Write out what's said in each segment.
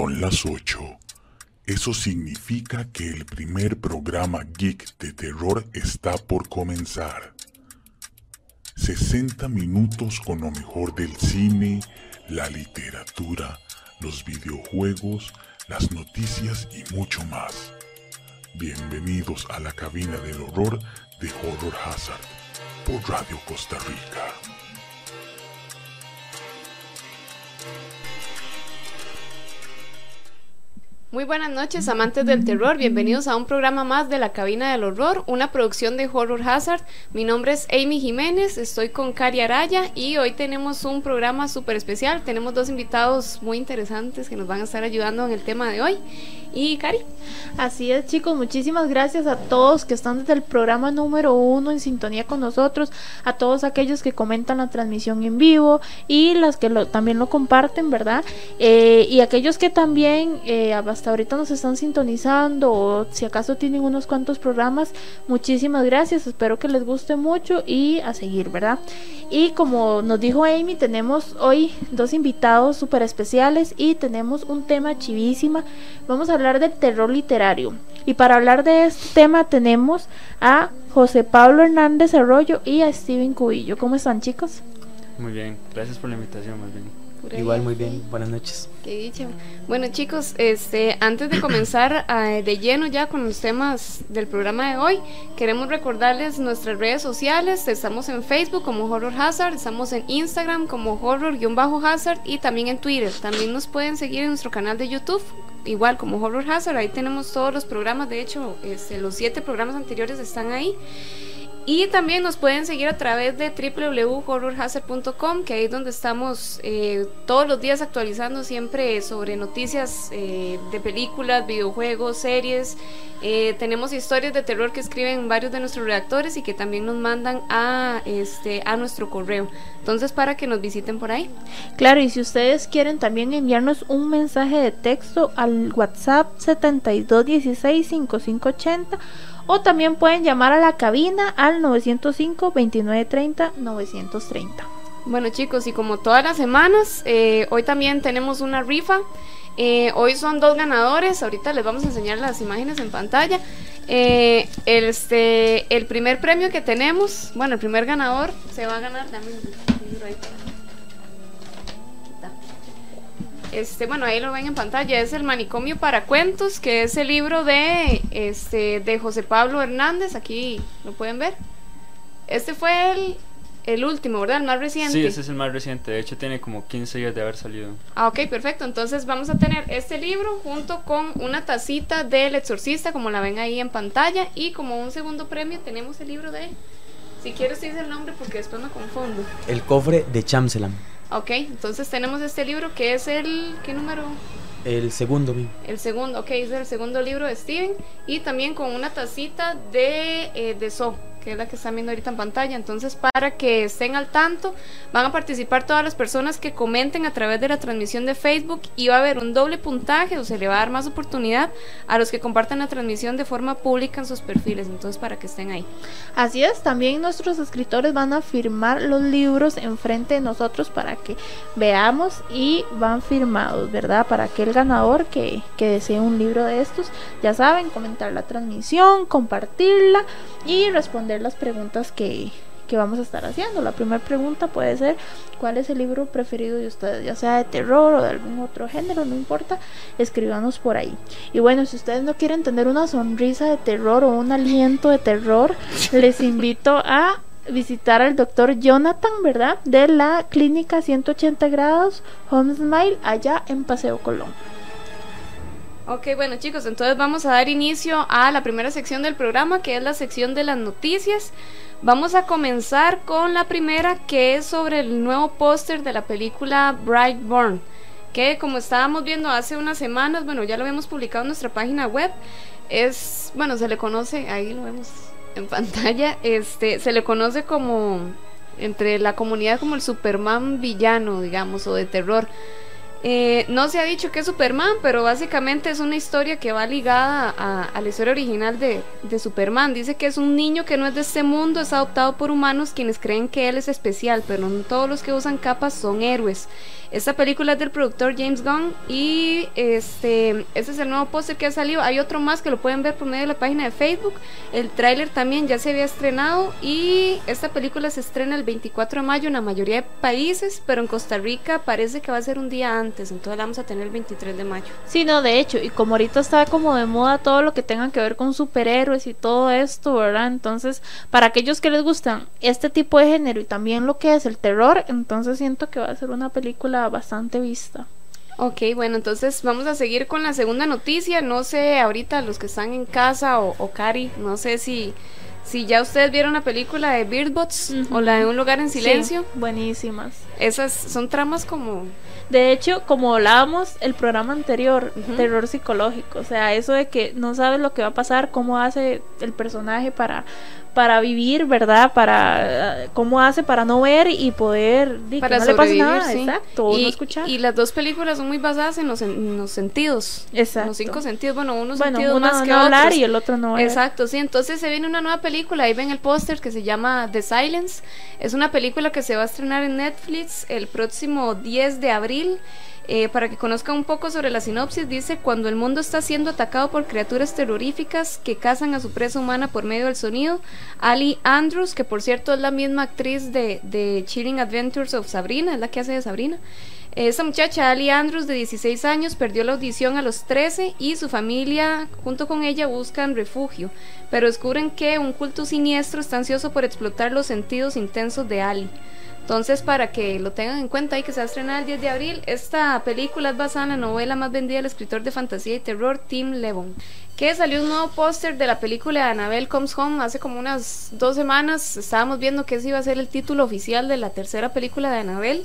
Son las 8. Eso significa que el primer programa geek de terror está por comenzar. 60 minutos con lo mejor del cine, la literatura, los videojuegos, las noticias y mucho más. Bienvenidos a la cabina del horror de Horror Hazard por Radio Costa Rica. Muy buenas noches, amantes del terror. Bienvenidos a un programa más de la Cabina del Horror, una producción de Horror Hazard. Mi nombre es Amy Jiménez, estoy con Cari Araya y hoy tenemos un programa súper especial. Tenemos dos invitados muy interesantes que nos van a estar ayudando en el tema de hoy. Y Cari. Así es, chicos, muchísimas gracias a todos que están desde el programa número uno en sintonía con nosotros, a todos aquellos que comentan la transmisión en vivo y las que también lo comparten, ¿verdad? Eh, y aquellos que también eh, hasta ahorita nos están sintonizando o si acaso tienen unos cuantos programas, muchísimas gracias, espero que les guste mucho y a seguir, ¿verdad? Y como nos dijo Amy, tenemos hoy dos invitados súper especiales y tenemos un tema chivísima. Vamos a hablar del terror literario. Y para hablar de este tema tenemos a José Pablo Hernández Arroyo y a Steven Cubillo. ¿Cómo están chicos? Muy bien, gracias por la invitación, más bien. Igual muy bien, buenas noches. Qué. Bueno chicos, este, antes de comenzar eh, de lleno ya con los temas del programa de hoy, queremos recordarles nuestras redes sociales. Estamos en Facebook como Horror Hazard, estamos en Instagram como Horror-Hazard y también en Twitter. También nos pueden seguir en nuestro canal de YouTube igual como Horror Hazard, ahí tenemos todos los programas, de hecho, este, los siete programas anteriores están ahí. Y también nos pueden seguir a través de www.horrorhazard.com, que ahí es donde estamos eh, todos los días actualizando siempre sobre noticias eh, de películas, videojuegos, series. Eh, tenemos historias de terror que escriben varios de nuestros redactores y que también nos mandan a, este, a nuestro correo. Entonces, para que nos visiten por ahí. Claro, y si ustedes quieren también enviarnos un mensaje de texto al WhatsApp 7216 5580 o también pueden llamar a la cabina al 905-2930-930. Bueno chicos, y como todas las semanas, eh, hoy también tenemos una rifa. Eh, hoy son dos ganadores, ahorita les vamos a enseñar las imágenes en pantalla. Eh, este, el primer premio que tenemos, bueno, el primer ganador se va a ganar, dame libro ahí Este, bueno, ahí lo ven en pantalla, es el Manicomio para Cuentos, que es el libro de, este, de José Pablo Hernández, aquí lo pueden ver. Este fue el, el último, ¿verdad? El más reciente. Sí, ese es el más reciente, de hecho tiene como 15 días de haber salido. Ah, ok, perfecto, entonces vamos a tener este libro junto con una tacita del exorcista, como la ven ahí en pantalla, y como un segundo premio tenemos el libro de... Si quieres dice el nombre porque después me confundo. El cofre de Chamselam. Ok, entonces tenemos este libro que es el... ¿Qué número? El segundo, El segundo, ok, es el segundo libro de Steven. Y también con una tacita de, eh, de So que es la que están viendo ahorita en pantalla. Entonces, para que estén al tanto, van a participar todas las personas que comenten a través de la transmisión de Facebook y va a haber un doble puntaje o se le va a dar más oportunidad a los que compartan la transmisión de forma pública en sus perfiles. Entonces, para que estén ahí. Así es, también nuestros escritores van a firmar los libros enfrente de nosotros para que veamos y van firmados, ¿verdad? Para aquel ganador que, que desee un libro de estos, ya saben, comentar la transmisión, compartirla y responder las preguntas que, vamos a estar haciendo. La primera pregunta puede ser, ¿cuál es el libro preferido de ustedes? Ya sea de terror o de algún otro género, no importa, escríbanos por ahí. Y bueno, si ustedes no quieren tener una sonrisa de terror o un aliento de terror, les invito a visitar al doctor Jonathan, ¿verdad? De la clínica 180 grados Home Smile allá en Paseo Colón. Ok, bueno chicos, entonces vamos a dar inicio a la primera sección del programa, que es la sección de las noticias. Vamos a comenzar con la primera, que es sobre el nuevo póster de la película Brightburn. que como estábamos viendo hace unas semanas, bueno, ya lo habíamos publicado en nuestra página web, es, bueno, se le conoce, ahí lo vemos en pantalla, este, se le conoce como entre la comunidad como el Superman villano, digamos, o de terror. Eh, no se ha dicho que es Superman, pero básicamente es una historia que va ligada a, la historia original de, de, Superman. Dice que es un niño que no es de este mundo, es adoptado por humanos quienes creen que él es especial, pero no todos los que usan capas son héroes. Esta película es del productor James Gunn y este, este es el nuevo póster que ha salido. Hay otro más que lo pueden ver por medio de la página de Facebook. El tráiler también ya se había estrenado y esta película se estrena el 24 de mayo en la mayoría de países, pero en Costa Rica parece que va a ser un día antes, entonces la vamos a tener el 23 de mayo. Sí, no, de hecho, y como ahorita está como de moda todo lo que tenga que ver con superhéroes y todo esto, ¿verdad? Entonces, para aquellos que les gustan este tipo de género y también lo que es el terror, entonces siento que va a ser una película bastante vista. Ok, bueno, entonces vamos a seguir con la segunda noticia. No sé, ahorita los que están en casa o, o Cari, no sé si, si ya ustedes vieron la película de Birdbots o la de Un lugar en silencio. buenísimas. Esas son tramas como... De hecho, como hablábamos el programa anterior, terror psicológico, o sea, eso de que no sabes lo que va a pasar, cómo hace el personaje para para vivir, ¿verdad? Para cómo hace para no ver y poder para que no le pase nada, exacto, y, no escuchar. Y las dos películas son muy basadas en los, en los sentidos, exacto. los cinco sentidos, bueno, unos bueno, sentidos uno más que hablar otros. y el otro no. Exacto, sí, entonces se viene una nueva película, ahí ven el póster que se llama The Silence. Es una película que se va a estrenar en Netflix el próximo 10 de abril. Eh, para que conozcan un poco sobre la sinopsis, dice, cuando el mundo está siendo atacado por criaturas terroríficas que cazan a su presa humana por medio del sonido, Ali Andrews, que por cierto es la misma actriz de, de Chilling Adventures of Sabrina, es la que hace de Sabrina, esa muchacha, Ali Andrews, de 16 años, perdió la audición a los 13 y su familia, junto con ella, buscan refugio, pero descubren que un culto siniestro está ansioso por explotar los sentidos intensos de Ali. Entonces, para que lo tengan en cuenta, hay que se va a estrenar el 10 de abril. Esta película es basada en la novela más vendida del escritor de fantasía y terror Tim Levon. Que salió un nuevo póster de la película de Annabelle Comes Home hace como unas dos semanas. Estábamos viendo que ese iba a ser el título oficial de la tercera película de Annabelle.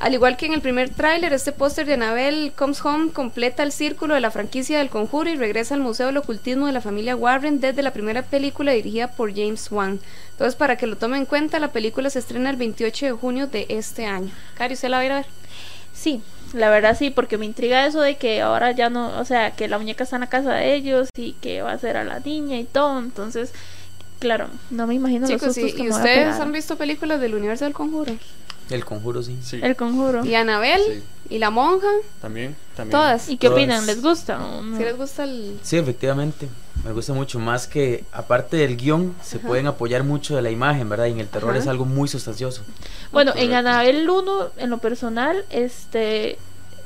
Al igual que en el primer tráiler, este póster de Annabelle Comes Home completa el círculo de la franquicia del conjuro y regresa al Museo del Ocultismo de la familia Warren desde la primera película dirigida por James Wan. Entonces, para que lo tomen en cuenta, la película se estrena el 28 de junio de este año. Cari, ¿usted la va a ir a ver? Sí, la verdad sí, porque me intriga eso de que ahora ya no, o sea, que la muñeca está en la casa de ellos y que va a ser a la niña y todo, entonces, claro, no me imagino Chicos, los sustos ¿y, que y me voy a ustedes han visto películas del universo del conjuro? El conjuro, sí. Sí, El conjuro. ¿Y Annabelle? Sí. ¿Y la monja? también, también. Todas. ¿Y qué Todas. opinan? ¿Les gusta o no? ¿Si les gusta el...? Sí, efectivamente. Me gusta mucho más que, aparte del guion, se pueden apoyar mucho de la imagen, ¿verdad? Y en el terror Ajá. es algo muy sustancioso. Bueno, en. Annabelle 1, en lo personal, este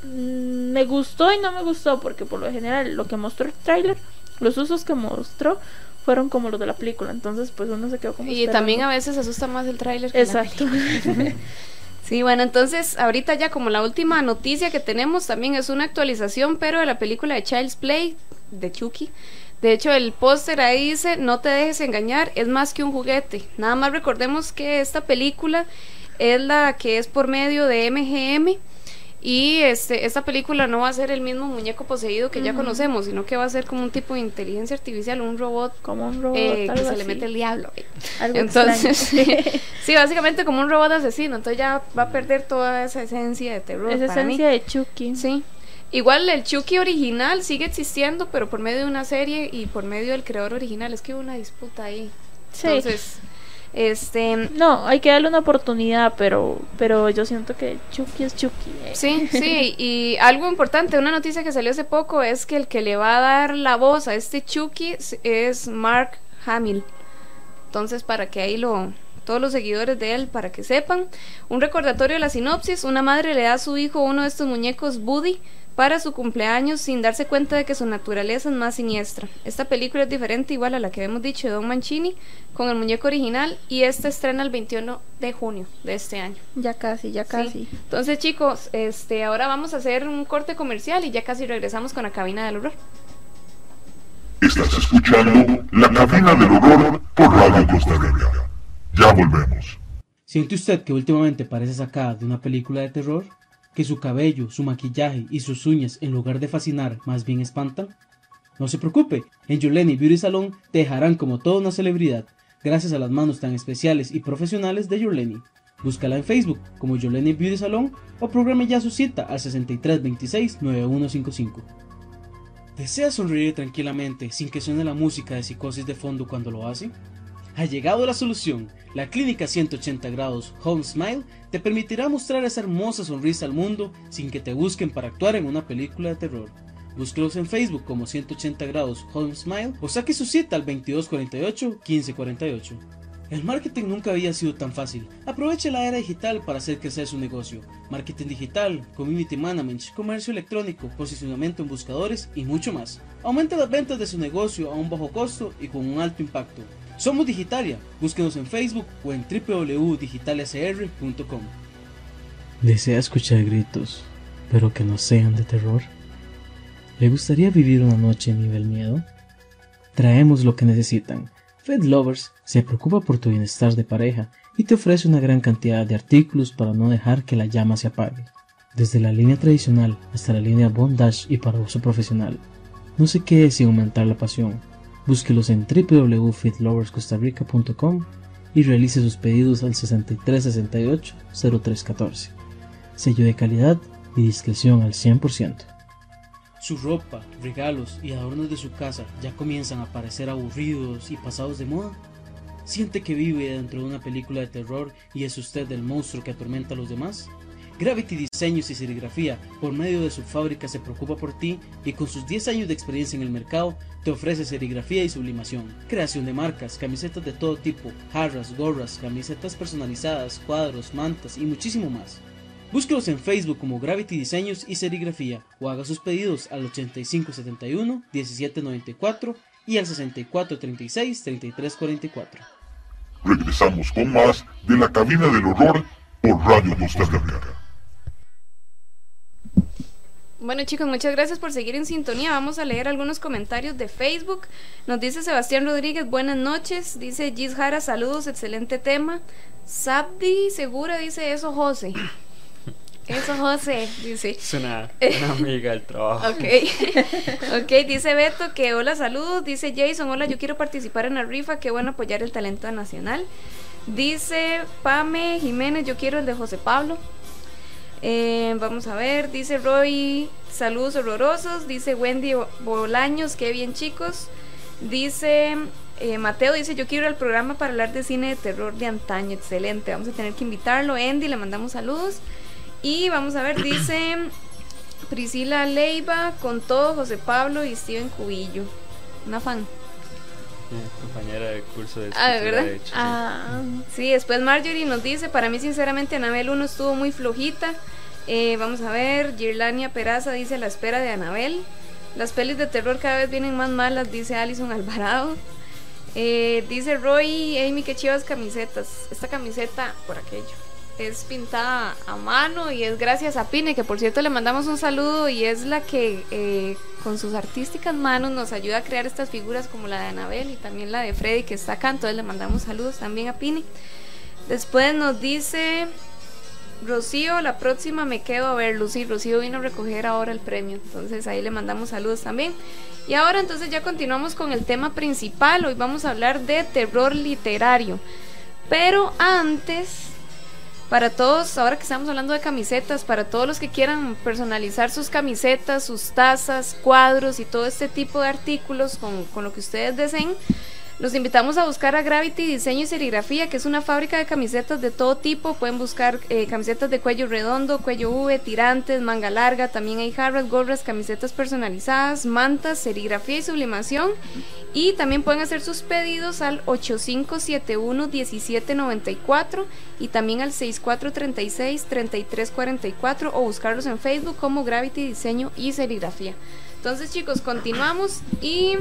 mm, me gustó y no me gustó porque por lo general lo que mostró el tráiler, los usos que mostró fueron como los de la película, entonces pues uno se quedó como Y esperando. también a veces asusta más el tráiler. la Exacto. Sí, bueno, entonces ahorita ya como la última noticia que tenemos también es una actualización, pero de la película de Child's Play de Chucky. De hecho, el póster ahí dice, no te dejes engañar, es más que un juguete. Nada más recordemos que esta película es la que es por medio de MGM y este, esta película no va a ser el mismo muñeco poseído que ya conocemos, sino que va a ser como un tipo de inteligencia artificial, un robot como un robot, eh, que se le mete el diablo. eh. Algo Entonces, sí, básicamente como un robot asesino, entonces ya va a perder toda esa esencia de terror. Esa para mí. esencia de Chucky. Sí. Igual el Chucky original sigue existiendo, pero por medio de una serie y por medio del creador original. Es que hubo una disputa ahí. Sí. Entonces, este. No, hay que darle una oportunidad, pero pero yo siento que Chucky es Chucky. eh. Sí, sí, y algo importante, una noticia que salió hace poco es que el que le va a dar la voz a este Chucky es- Mark Hamill. Entonces, para que ahí lo todos los seguidores de él para que sepan, un recordatorio de la sinopsis, una madre le da a su hijo uno de estos muñecos Buddy para su cumpleaños sin darse cuenta de que su naturaleza es más siniestra. Esta película es diferente igual a la que hemos dicho de Don Mancini con el muñeco original y esta estrena el 21 de junio de este año. Ya casi, ya Sí. casi. Entonces, chicos, este, ahora vamos a hacer un corte comercial y ya casi regresamos con la cabina del horror. Estás escuchando La Cabina del Horror por Radio Costa Rica. Ya volvemos. ¿Siente usted que últimamente parece sacada de una película de terror? Que su cabello, su maquillaje y sus uñas en lugar de fascinar más bien espantan? No se preocupe, en Yoleni Beauty Salon te dejarán como toda una celebridad, gracias a las manos tan especiales y profesionales de Yoleni. Búscala en Facebook como Yoleni Beauty Salon o programe ya su cita al 6326-9155. ¿Desea sonreír tranquilamente sin que suene la música de psicosis de fondo cuando lo hace? Ha llegado la solución. La clínica 180 grados Home Smile te permitirá mostrar esa hermosa sonrisa al mundo sin que te busquen para actuar en una película de terror. Búsquelos en Facebook como 180 grados Home Smile o saque su cita al 2248-1548. El marketing nunca había sido tan fácil. Aproveche la era digital para hacer crecer su negocio. Marketing digital, community management, comercio electrónico, posicionamiento en buscadores y mucho más. Aumente las ventas de su negocio a un bajo costo y con un alto impacto. Somos Digitalia. Búsquenos en Facebook o en www.digitaliacr.com. ¿Desea escuchar gritos, pero que no sean de terror? ¿Le gustaría vivir una noche en nivel miedo? Traemos lo que necesitan. Fed Lovers se preocupa por tu bienestar de pareja y te ofrece una gran cantidad de artículos para no dejar que la llama se apague. Desde la línea tradicional hasta la línea Bondage y para uso profesional. No se quede sin aumentar la pasión. Búsquelos en www.fitloverscostarrica.com y realice sus pedidos al 6368-0314. Sello de calidad y discreción al 100%. Su ropa, regalos y adornos de su casa ya comienzan a parecer aburridos y pasados de moda. ¿Siente que vive dentro de una película de terror y es usted el monstruo que atormenta a los demás? Gravity Diseños y Serigrafía, por medio de su fábrica, se preocupa por ti y con sus 10 años de experiencia en el mercado, te ofrece serigrafía y sublimación, creación de marcas, camisetas de todo tipo, jarras, gorras, camisetas personalizadas, cuadros, mantas y muchísimo más. Búsquelos en Facebook como Gravity Diseños y Serigrafía o haga sus pedidos al 8571-1794 y al 6436-3344. Regresamos con más de la cabina del horror por Radio Costa Rica. Bueno chicos, muchas gracias por seguir en sintonía. Vamos a leer algunos comentarios de Facebook. Nos dice Sebastián Rodríguez, buenas noches. Dice Gis Jara, saludos, excelente tema. Sabdi Segura dice eso, José. Eso, José, dice. Es una, una amiga del trabajo. Ok. ok, dice Beto que hola, saludos. Dice Jason, hola, yo quiero participar en la rifa. Qué bueno apoyar el talento nacional. Dice Pame Jiménez, yo quiero el de José Pablo. Eh, vamos a ver, dice Roy, saludos horrorosos. Dice Wendy Bolaños, qué bien chicos. Dice eh, Mateo, dice yo quiero ir al programa para hablar de cine de terror de antaño. Excelente, vamos a tener que invitarlo. Andy, le mandamos saludos. Y vamos a ver, dice Priscila Leiva, con todo José Pablo y Steven Cubillo. Una fan. Compañera de curso de Ah, ¿de escritura, verdad? de hecho, sí. ah, sí. después Marjorie nos dice, para mí sinceramente Anabel 1 estuvo muy flojita. Eh, vamos a ver, Girlania Peraza dice la espera de Anabel. Las pelis de terror cada vez vienen más malas, dice Alison Alvarado. Eh, dice Roy, Amy, qué chivas camisetas. Esta camiseta, por aquello, es pintada a mano y es gracias a Pine, que por cierto le mandamos un saludo y es la que eh, con sus artísticas manos nos ayuda a crear estas figuras como la de Anabel y también la de Freddy que está acá, entonces le mandamos saludos también a Pine. Después nos dice Rocío, la próxima me quedo a ver, Lucy. Rocío vino a recoger ahora el premio, entonces ahí le mandamos saludos también. Y ahora entonces ya continuamos con el tema principal, hoy vamos a hablar de terror literario. Pero antes, para todos, ahora que estamos hablando de camisetas, para todos los que quieran personalizar sus camisetas, sus tazas, cuadros y todo este tipo de artículos con, con lo que ustedes deseen, los invitamos a buscar a Gravity Diseño y Serigrafía, que es una fábrica de camisetas de todo tipo. Pueden buscar eh, camisetas de cuello redondo, cuello V, tirantes, manga larga. También hay jarras, gorras, camisetas personalizadas, mantas, serigrafía y sublimación. Y también pueden hacer sus pedidos al 8571-1794 y también al 6436-3344 o buscarlos en Facebook como Gravity Diseño y Serigrafía. Entonces chicos, continuamos y...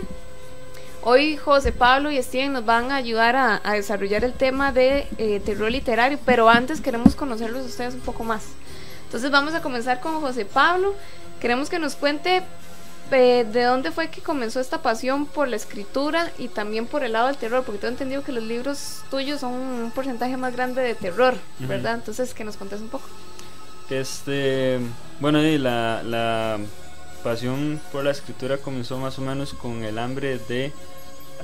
Hoy José Pablo y Steven nos van a ayudar a, a desarrollar el tema de eh, terror literario, pero antes queremos conocerlos a ustedes un poco más. Entonces vamos a comenzar con José Pablo. Queremos que nos cuente eh, de dónde fue que comenzó esta pasión por la escritura y también por el lado del terror, porque tengo entendido que los libros tuyos son un porcentaje más grande de terror, ¿verdad? Entonces que nos contes un poco. Este, bueno, y la, la pasión por la escritura comenzó más o menos con el hambre de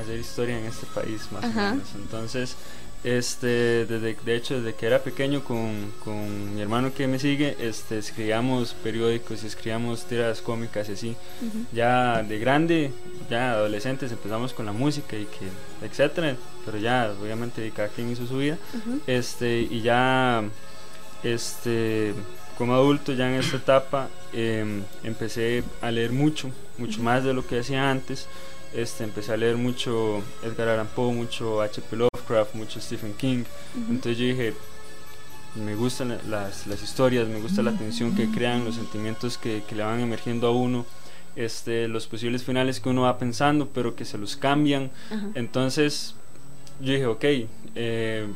hacer historia en este país, más Ajá. o menos. Entonces, este, desde, de hecho, desde que era pequeño con, con mi hermano que me sigue, este, escribíamos periódicos, escribíamos tiras cómicas y así. Ujú. Ya de grande, ya adolescentes, empezamos con la música y que, etcétera, pero ya, obviamente, cada quien hizo su vida. Ujú. Este, y ya, este, como adulto, ya en esta etapa, em, empecé a leer mucho, mucho más de lo que hacía antes. Este, empecé a leer mucho Edgar Allan Poe, mucho H.P. Lovecraft, mucho Stephen King. Entonces yo dije, me gustan la- las, las historias, me gusta la tensión que crean, los sentimientos que, que le van emergiendo a uno, este, los posibles finales que uno va pensando, pero que se los cambian. Entonces yo dije, ok, eh,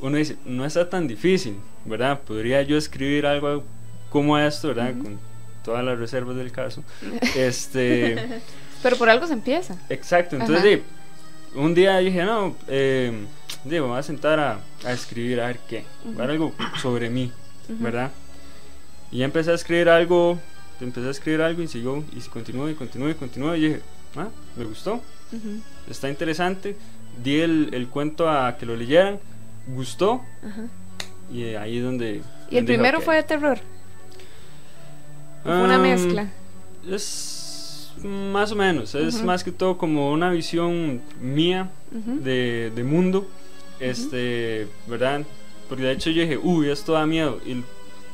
uno dice, no está tan difícil, ¿verdad? Podría yo escribir algo como esto, ¿verdad? Con todas las reservas del caso. Este, Pero por algo se empieza. exacto, entonces di, un día dije, no, eh, digo, me voy a sentar a, a escribir a ver qué, a ver algo sobre mí. ¿verdad? Y ya empecé a escribir algo, empecé a escribir algo y siguió, y continuó y continuó y continuó, y dije, ah, me gustó, está interesante. Di el, el cuento a que lo leyeran, gustó Ajá. Y eh, ahí es donde... Y el primero fue de terror. ¿O Fue una mezcla. Es más o menos, es Ujú. más que todo como una visión mía Ujú. de, de mundo, este, ¿verdad? Porque de hecho yo dije, uy, esto da miedo. Y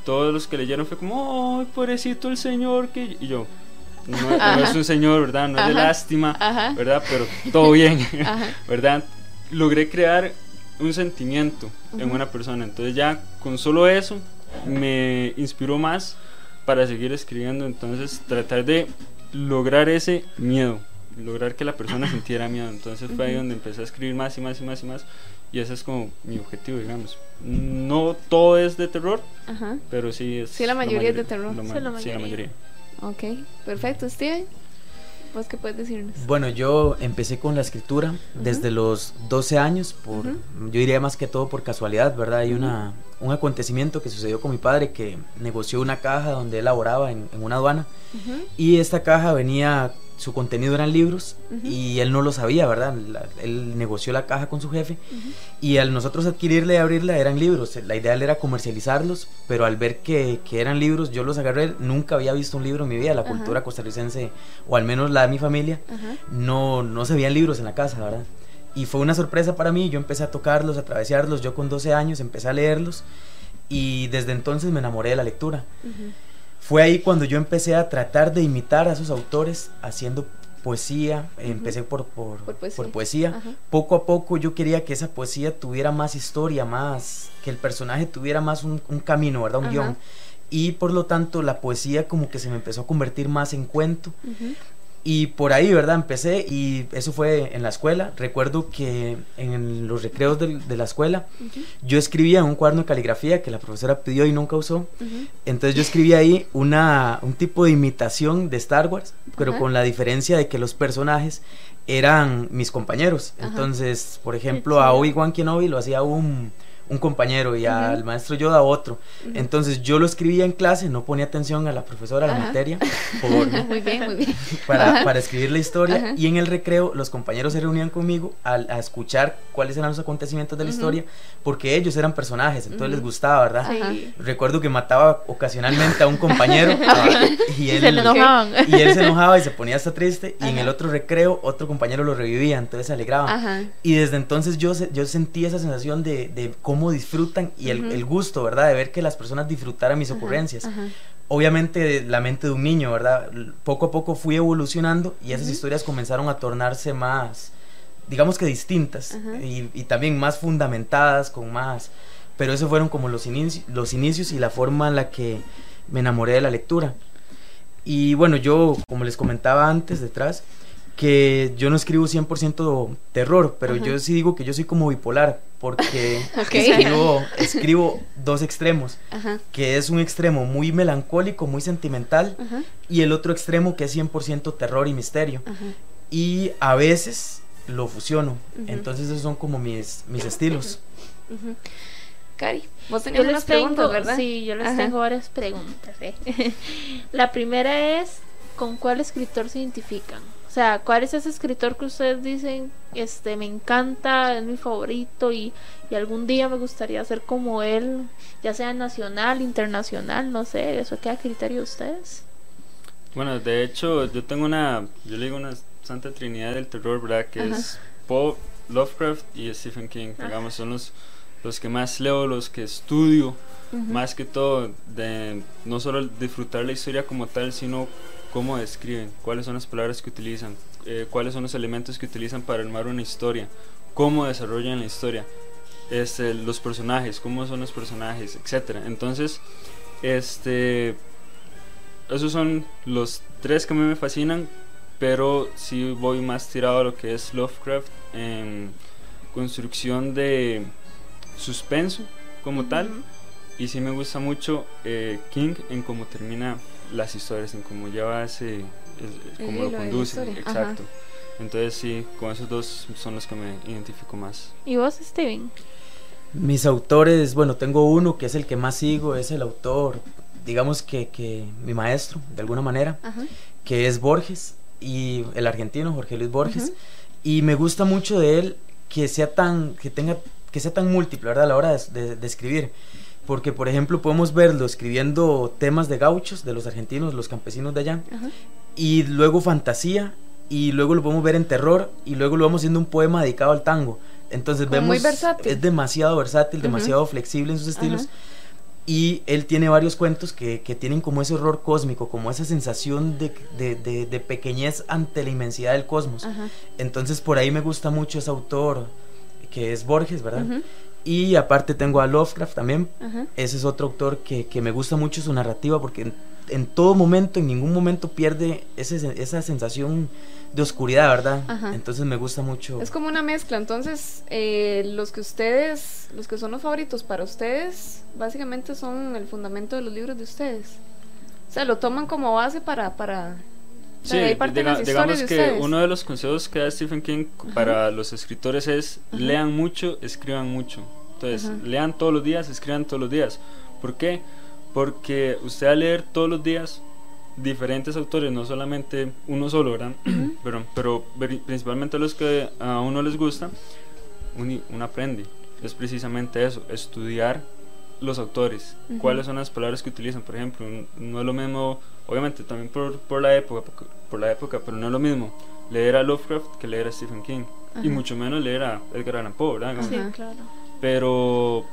todos los que leyeron fue como, ay, pobrecito el señor que... Y yo, no, no Ajá. es un señor, ¿verdad? No es de Ajá. lástima, Ajá. ¿verdad? Pero todo bien. Ajá. ¿verdad? Logré crear un sentimiento en Ujú. una persona. Entonces ya con solo eso me inspiró más para seguir escribiendo. Entonces tratar de lograr ese miedo, lograr que la persona sintiera miedo. Entonces fue ahí donde empecé a escribir más y más y más y más. Y ese es como mi objetivo, digamos. No todo es de terror, Ajá. pero sí es... Sí, la mayoría es de terror. lo Sí, la sí, la mayoría. mayoría. Ok, perfecto. Steven, ¿vos qué puedes decirnos? Bueno, yo empecé con la escritura desde los 12 años, por, yo diría más que todo por casualidad, ¿verdad? Hay una, un acontecimiento que sucedió con mi padre que negoció una caja donde él laboraba en, en una aduana. Y esta caja venía, su contenido eran libros y él no lo sabía, ¿verdad? La- él negoció la caja con su jefe y al nosotros adquirirla y abrirla eran libros. La idea era comercializarlos, pero al ver que, que eran libros, yo los agarré. Nunca había visto un libro en mi vida. La cultura costarricense, o al menos la de mi familia, no, no se veían libros en la casa, ¿verdad? Y fue una sorpresa para mí. Yo empecé a tocarlos, a atravesarlos. Yo con 12 años empecé a leerlos y desde entonces me enamoré de la lectura. Ujú. Fue ahí cuando yo empecé a tratar de imitar a esos autores haciendo poesía. Empecé por, por, Por poesía. por poesía. Ajá. Poco a poco yo quería que esa poesía tuviera más historia, más que el personaje tuviera más un, un camino, ¿verdad? Un Ajá. guion. Y por lo tanto la poesía como que se me empezó a convertir más en cuento. Y por ahí, ¿verdad? Empecé y eso fue en la escuela. Recuerdo que en los recreos del- de, la escuela Ujú. yo escribía en un cuaderno de caligrafía que la profesora pidió y nunca usó. Ujú. Entonces yo escribía ahí una, un tipo de imitación de Star Wars, pero Ajá. con la diferencia de que los personajes eran mis compañeros. Entonces, por ejemplo, a. Obi-Wan Kenobi lo hacía un, un compañero y al Ujú. maestro Yoda otro. Ujú. Entonces yo lo escribía en clase, no ponía atención a la profesora, a la materia, por, Muy bien, muy bien. para, para escribir la historia y en el recreo los compañeros se reunían conmigo al- a, escuchar cuáles eran los acontecimientos de la historia porque ellos eran personajes, entonces les gustaba, ¿verdad? Recuerdo que mataba ocasionalmente a un compañero y, él, se y él se enojaba y se ponía hasta triste y en el otro recreo otro compañero lo revivía, entonces se alegraba. Y desde entonces yo, yo sentí esa sensación de, de cómo disfrutan y el, gusto, ¿verdad? De ver que las personas disfrutaran mis ocurrencias obviamente la mente de un niño, ¿verdad? Poco a poco fui evolucionando y esas historias comenzaron a tornarse más, digamos que distintas y, y también más fundamentadas, con más... Pero esos fueron como los, los inicios y la forma en la que me enamoré de la lectura. Y bueno, yo, como les comentaba antes detrás, que yo no escribo 100% terror, pero yo sí digo que yo soy como bipolar, porque escribo, escribo dos extremos Ajá. que es un extremo muy melancólico, muy sentimental, y el otro extremo que es 100% terror y misterio. Y a veces lo fusiono. Entonces esos son como mis, mis estilos. Cari, vos tenías unas tengo, preguntas, ¿verdad? sí, yo les Ajá. tengo varias preguntas. ¿eh? La primera es, ¿con cuál escritor se identifican? O sea, ¿cuál es ese escritor que ustedes dicen, este, me encanta, es mi favorito y, y algún día me gustaría ser como él, ya sea nacional, internacional, no sé, eso queda a criterio de ustedes. Bueno, de hecho, yo tengo una, yo le digo una santa trinidad del terror, ¿verdad? Que Ajá. es Poe, Lovecraft y Stephen King. Digamos, son los, los que más leo, los que estudio, más que todo, de no solo disfrutar la historia como tal, sino cómo describen, cuáles son las palabras que utilizan, eh, cuáles son los elementos que utilizan para armar una historia, cómo desarrollan la historia, este, los personajes, cómo son los personajes, etcétera. Entonces, este, esos son los tres que a mí me fascinan, pero sí voy más tirado a lo que es Lovecraft en construcción de suspenso como tal. Y sí me gusta mucho eh, King en cómo termina las historias, en cómo lleva ese, cómo lo de la conduce. historia, ajá. Exacto. Entonces sí, con esos dos son los que me identifico más. ¿Y vos, Steven? Mis autores, bueno, tengo uno que es el que más sigo, es el autor, digamos que, que mi maestro, de alguna manera, Ajá. que es Borges, y el argentino Jorge Luis Borges. Y me gusta mucho de él que sea tan, que tenga, que sea tan múltiple, ¿verdad? A la hora de, de- de escribir. Porque, por ejemplo, podemos verlo escribiendo temas de gauchos, de los argentinos, los campesinos de allá, Ajá. y luego fantasía, y luego lo podemos ver en terror, y luego lo vamos haciendo un poema dedicado al tango. Entonces Como vemos, muy versátil. es demasiado versátil, demasiado flexible en sus estilos. Ajá. Y él tiene varios cuentos que, que tienen como ese horror cósmico, como esa sensación de, de- de- de pequeñez ante la inmensidad del cosmos. Ajá. Entonces por ahí me gusta mucho ese autor que es Borges, ¿verdad? Ujú. Y aparte tengo a Lovecraft también. Ese es otro autor que, que me gusta mucho su narrativa porque en, en todo momento, en ningún momento pierde ese- esa sensación de oscuridad, ¿verdad? Ajá. Entonces me gusta mucho. Es como una mezcla, entonces eh, los que ustedes, los que son los favoritos para ustedes, básicamente son el fundamento de los libros de ustedes. O sea, lo toman como base para... para sea, de diga- las digamos que de ustedes. uno de los consejos que da Stephen King para los escritores es Ajá. lean mucho, escriban mucho. Entonces, Ajá. lean todos los días, escriban todos los días. ¿Por qué? Porque usted al leer todos los días diferentes autores, no solamente uno solo, ¿verdad? pero, pero principalmente los que a uno les gusta, uno, uno aprende. Es precisamente eso, estudiar los autores, Ujú. cuáles son las palabras que utilizan, por ejemplo, no es lo mismo, obviamente también por, por la época, por, la época, pero no es lo mismo leer a Lovecraft que leer a Stephen King y Ajá. mucho menos leer a Edgar Allan Poe, ¿verdad? Sí, claro. Pero,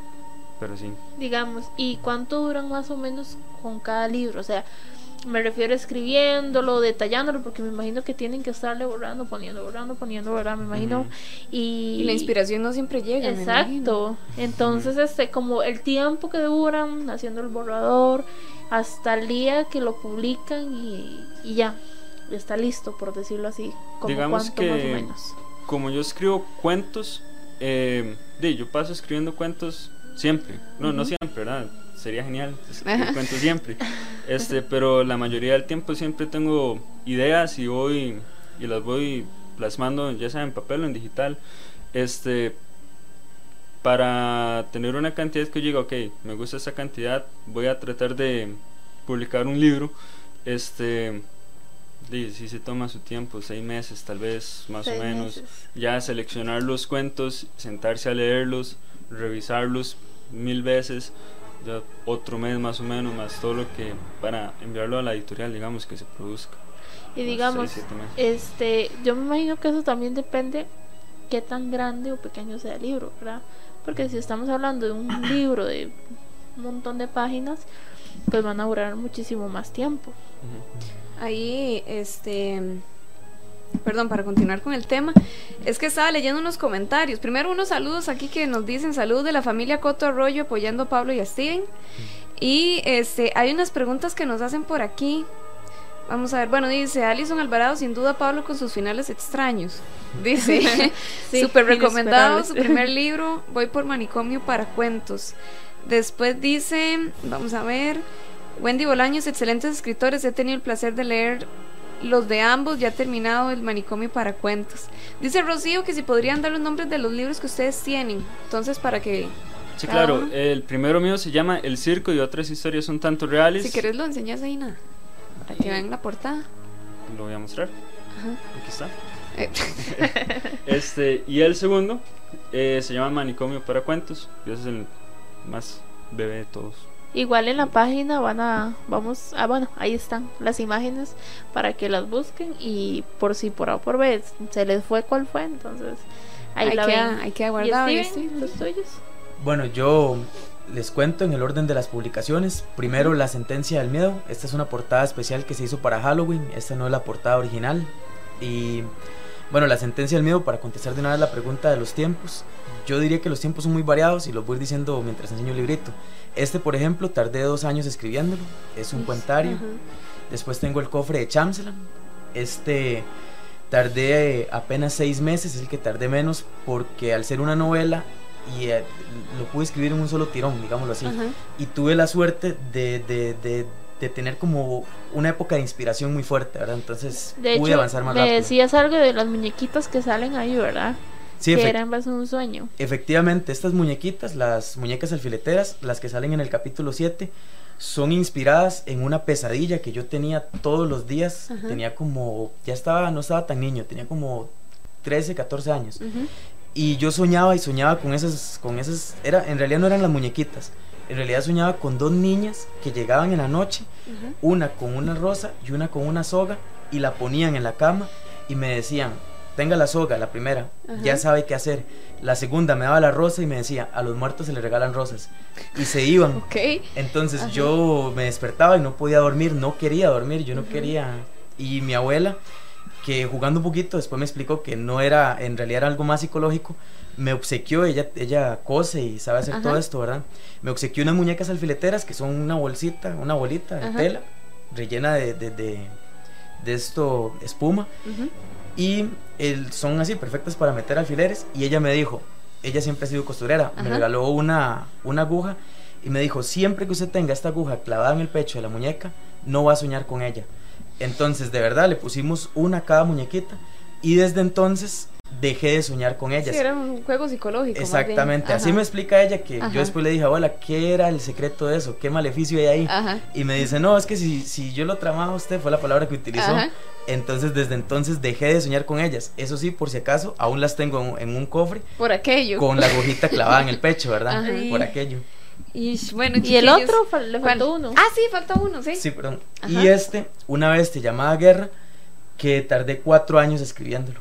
pero sí. digamos, ¿y cuánto duran más o menos con cada libro? O sea, me refiero a escribiéndolo, detallándolo, porque me imagino que tienen que estarle borrando, poniendo, borrando, poniendo, ¿verdad? Me imagino. Y, Y la inspiración no siempre llega. Exacto. Entonces, este, como el tiempo que duran haciendo el borrador, hasta el día que lo publican y, y ya, está listo, por decirlo así. Como Digamos cuánto más o que- menos. Como yo escribo cuentos, eh, de, yo paso escribiendo cuentos siempre. No, no siempre, ¿verdad? Sería genial escribir Ajá. cuentos siempre. Este, pero la mayoría del tiempo siempre tengo ideas y voy y las voy plasmando, ya sea en papel o en digital. Este, para tener una cantidad que yo diga, ok, me gusta esa cantidad, voy a tratar de publicar un libro. Este, sí, sí se toma su tiempo, seis meses tal vez, más Seis o menos. meses. Ya seleccionar los cuentos, sentarse a leerlos, revisarlos mil veces, ya otro mes más o menos, más todo lo que para enviarlo a la editorial, digamos, que se produzca. Y digamos, seis, este, yo me imagino que eso también depende qué tan grande o pequeño sea el libro, ¿verdad? Porque si estamos hablando de un libro de un montón de páginas, pues van a durar muchísimo más tiempo. Ahí, este. Perdón, para continuar con el tema, es que estaba leyendo unos comentarios. Primero, unos saludos aquí que nos dicen saludos de la familia Coto Arroyo apoyando a Pablo y a Steven. Y este, hay unas preguntas que nos hacen por aquí. Vamos a ver, bueno, dice Alison Alvarado, sin duda Pablo con sus finales extraños. Dice, Sí, súper recomendado inesperables. su primer libro, Voy por manicomio para cuentos. Después dice, vamos a ver, Wendy Bolaños, excelentes escritores, he tenido el placer de leer los de ambos, ya he terminado el manicomio para cuentos. Dice Rocío que si podrían dar los nombres de los libros que ustedes tienen, entonces para que Sí, claro. uno. El primero mío se llama El Circo y otras historias un tanto reales. Si querés lo enseñas ahí, nada. Para que vean la portada. Lo voy a mostrar. Ajá. Aquí está. Eh, Este, y el segundo eh, se llama Manicomio para Cuentos. Y ese es el más bebé de todos. Igual en la página van a, vamos, ah bueno, ahí están las imágenes para que las busquen y por si por A o por B se les fue cuál fue, entonces ahí Ahí la queda- ven. ahí queda ¿Y guardado, ¿y Steven, Steven? los tuyos? Bueno, yo les cuento en el orden de las publicaciones. Primero, La Sentencia del Miedo. Esta es una portada especial que se hizo para Halloween. Esta no es la portada original. Y bueno, La Sentencia del Miedo, para contestar de una vez la pregunta de los tiempos. Yo diría que los tiempos son muy variados y los voy diciendo mientras enseño el librito. Este, por ejemplo, tardé dos años escribiéndolo. Es un cuentario. Después tengo el cofre de Chamslam. Este tardé eh, apenas seis meses, es el que tardé menos porque al ser una novela y eh, lo pude escribir en un solo tirón, digámoslo así. Y tuve la suerte de, de, de, de tener como una época de inspiración muy fuerte, ¿verdad? Entonces De pude hecho, avanzar más me rápido. decías algo de las muñequitas que salen ahí, ¿verdad? Sí, que eran más un sueño. Efectivamente, estas muñequitas, las muñecas alfileteras, las que salen en el capítulo 7, son inspiradas en una pesadilla que yo tenía todos los días. Ajá. Tenía como, ya estaba, no estaba tan niño, tenía como 13, 14 años. Y yo soñaba y soñaba con esas, con esas, era, en realidad no eran las muñequitas. En realidad soñaba con dos niñas que llegaban en la noche, una con una rosa y una con una soga, y la ponían en la cama y me decían, tenga la soga, la primera, Ajá. ya sabe qué hacer. La segunda me daba la rosa y me decía, a los muertos se les regalan rosas. Y se iban. Ok. Entonces Ajá. yo me despertaba y no podía dormir, no quería dormir, yo no quería. Y mi abuela, que jugando un poquito, después me explicó que no era, en realidad era algo más psicológico, me obsequió, ella, ella cose y sabe hacer Ajá. todo esto, ¿verdad? Me obsequió unas muñecas alfileteras que son una bolsita, una bolita de Ajá. tela, rellena de, de, de, de esto, espuma, y el- son así, perfectas para meter alfileres. Y ella me dijo, ella siempre ha sido costurera, me regaló una, una aguja y me dijo, siempre que usted tenga esta aguja clavada en el pecho de la muñeca, no va a soñar con ella. Entonces, de verdad, le pusimos una a cada muñequita y desde entonces dejé de soñar con ellas. Sí, era un juego psicológico. Exactamente, así me explica ella que Ajá. yo después le dije, abuela, ¿qué era el secreto de eso? ¿Qué maleficio hay ahí? Ajá. Y me dice, no, es que si, si yo lo tramaba usted, fue la palabra que utilizó. Ajá. Entonces, desde entonces dejé de soñar con ellas. Eso sí, por si acaso, aún las tengo en, en un cofre Por aquello. con la agujita clavada en el pecho, ¿verdad? Por aquello. Y bueno, Y el otro le ¿cuál? faltó uno. Ah, sí, falta uno, sí. Sí, perdón. Ajá. Y este, una bestia llamada Guerra, que tardé cuatro años escribiéndolo.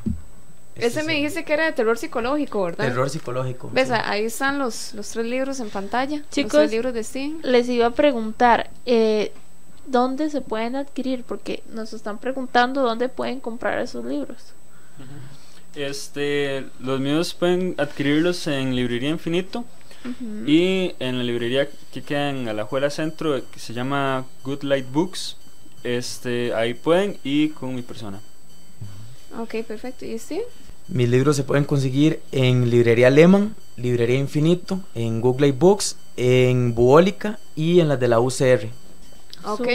Este Ese es me el dijiste que era de terror psicológico, ¿verdad? Terror psicológico. ¿Ves? sí. Ahí están los, los tres libros en pantalla. los Chicos, tres libros de Steven. Les iba a preguntar, eh, ¿dónde se pueden adquirir? Porque nos están preguntando dónde pueden comprar esos libros. Este, los míos pueden adquirirlos en Librería Infinito Ujú. y en la librería que queda en Alajuela Centro, que se llama Good Light Books. Este, ahí pueden y con mi persona. Ok, perfecto. ¿Y Steven? Mis libros se pueden conseguir en Librería Lehman, Librería Infinito, en Google Books, en Buólica y en las de la UCR. Ok.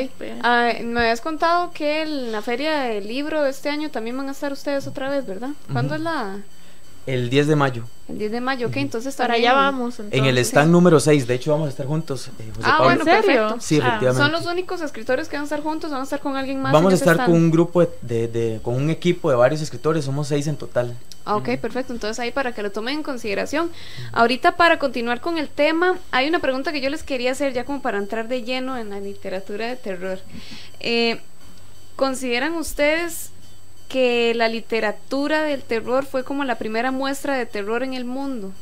Ah, me habías contado que en la feria del libro de este año también van a estar ustedes otra vez, ¿verdad? ¿Cuándo Ujú. es la...? El 10 de mayo, El 10 de mayo, ok, entonces Para allá vamos. en el stand número 6. De hecho, vamos a estar juntos, eh, José Ah, Pablo. bueno, perfecto. Sí, Ah, efectivamente. Son los únicos escritores que van a estar juntos, van a estar con alguien más. Vamos en a ese estar stand? con un grupo de, de- de- con un equipo de varios escritores, somos seis en total. Ah, Ok, perfecto. Entonces ahí para que lo tomen en consideración. Ahorita para continuar con el tema, hay una pregunta que yo les quería hacer ya como para entrar de lleno en la literatura de terror. Eh, ¿Consideran ustedes que la literatura del terror fue como la primera muestra de terror en el mundo?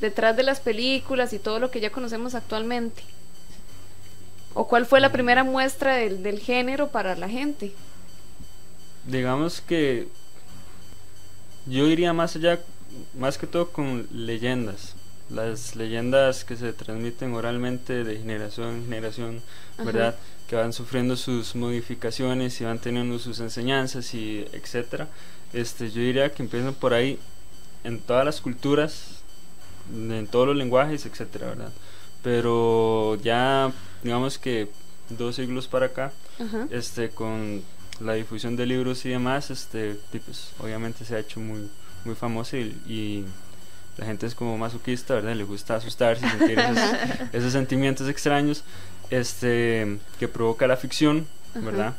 Detrás de las películas y todo lo que ya conocemos actualmente. ¿O cuál fue la primera muestra del, del género para la gente? Digamos que yo iría más allá, más que todo con leyendas. Las leyendas que se transmiten oralmente de generación en generación, Ajá. ¿verdad? Que van sufriendo sus modificaciones y van teniendo sus enseñanzas y etcétera. Este, yo diría que empiezan por ahí en todas las culturas, en todos los lenguajes, etcétera, ¿verdad? Pero ya digamos que dos siglos para acá, Ajá. este con la difusión de libros y demás este pues, obviamente se ha hecho muy muy famoso y, y, la gente es como masoquista, ¿verdad? Le gusta asustarse, sentir esos, esos sentimientos extraños este, que provoca la ficción, ¿verdad?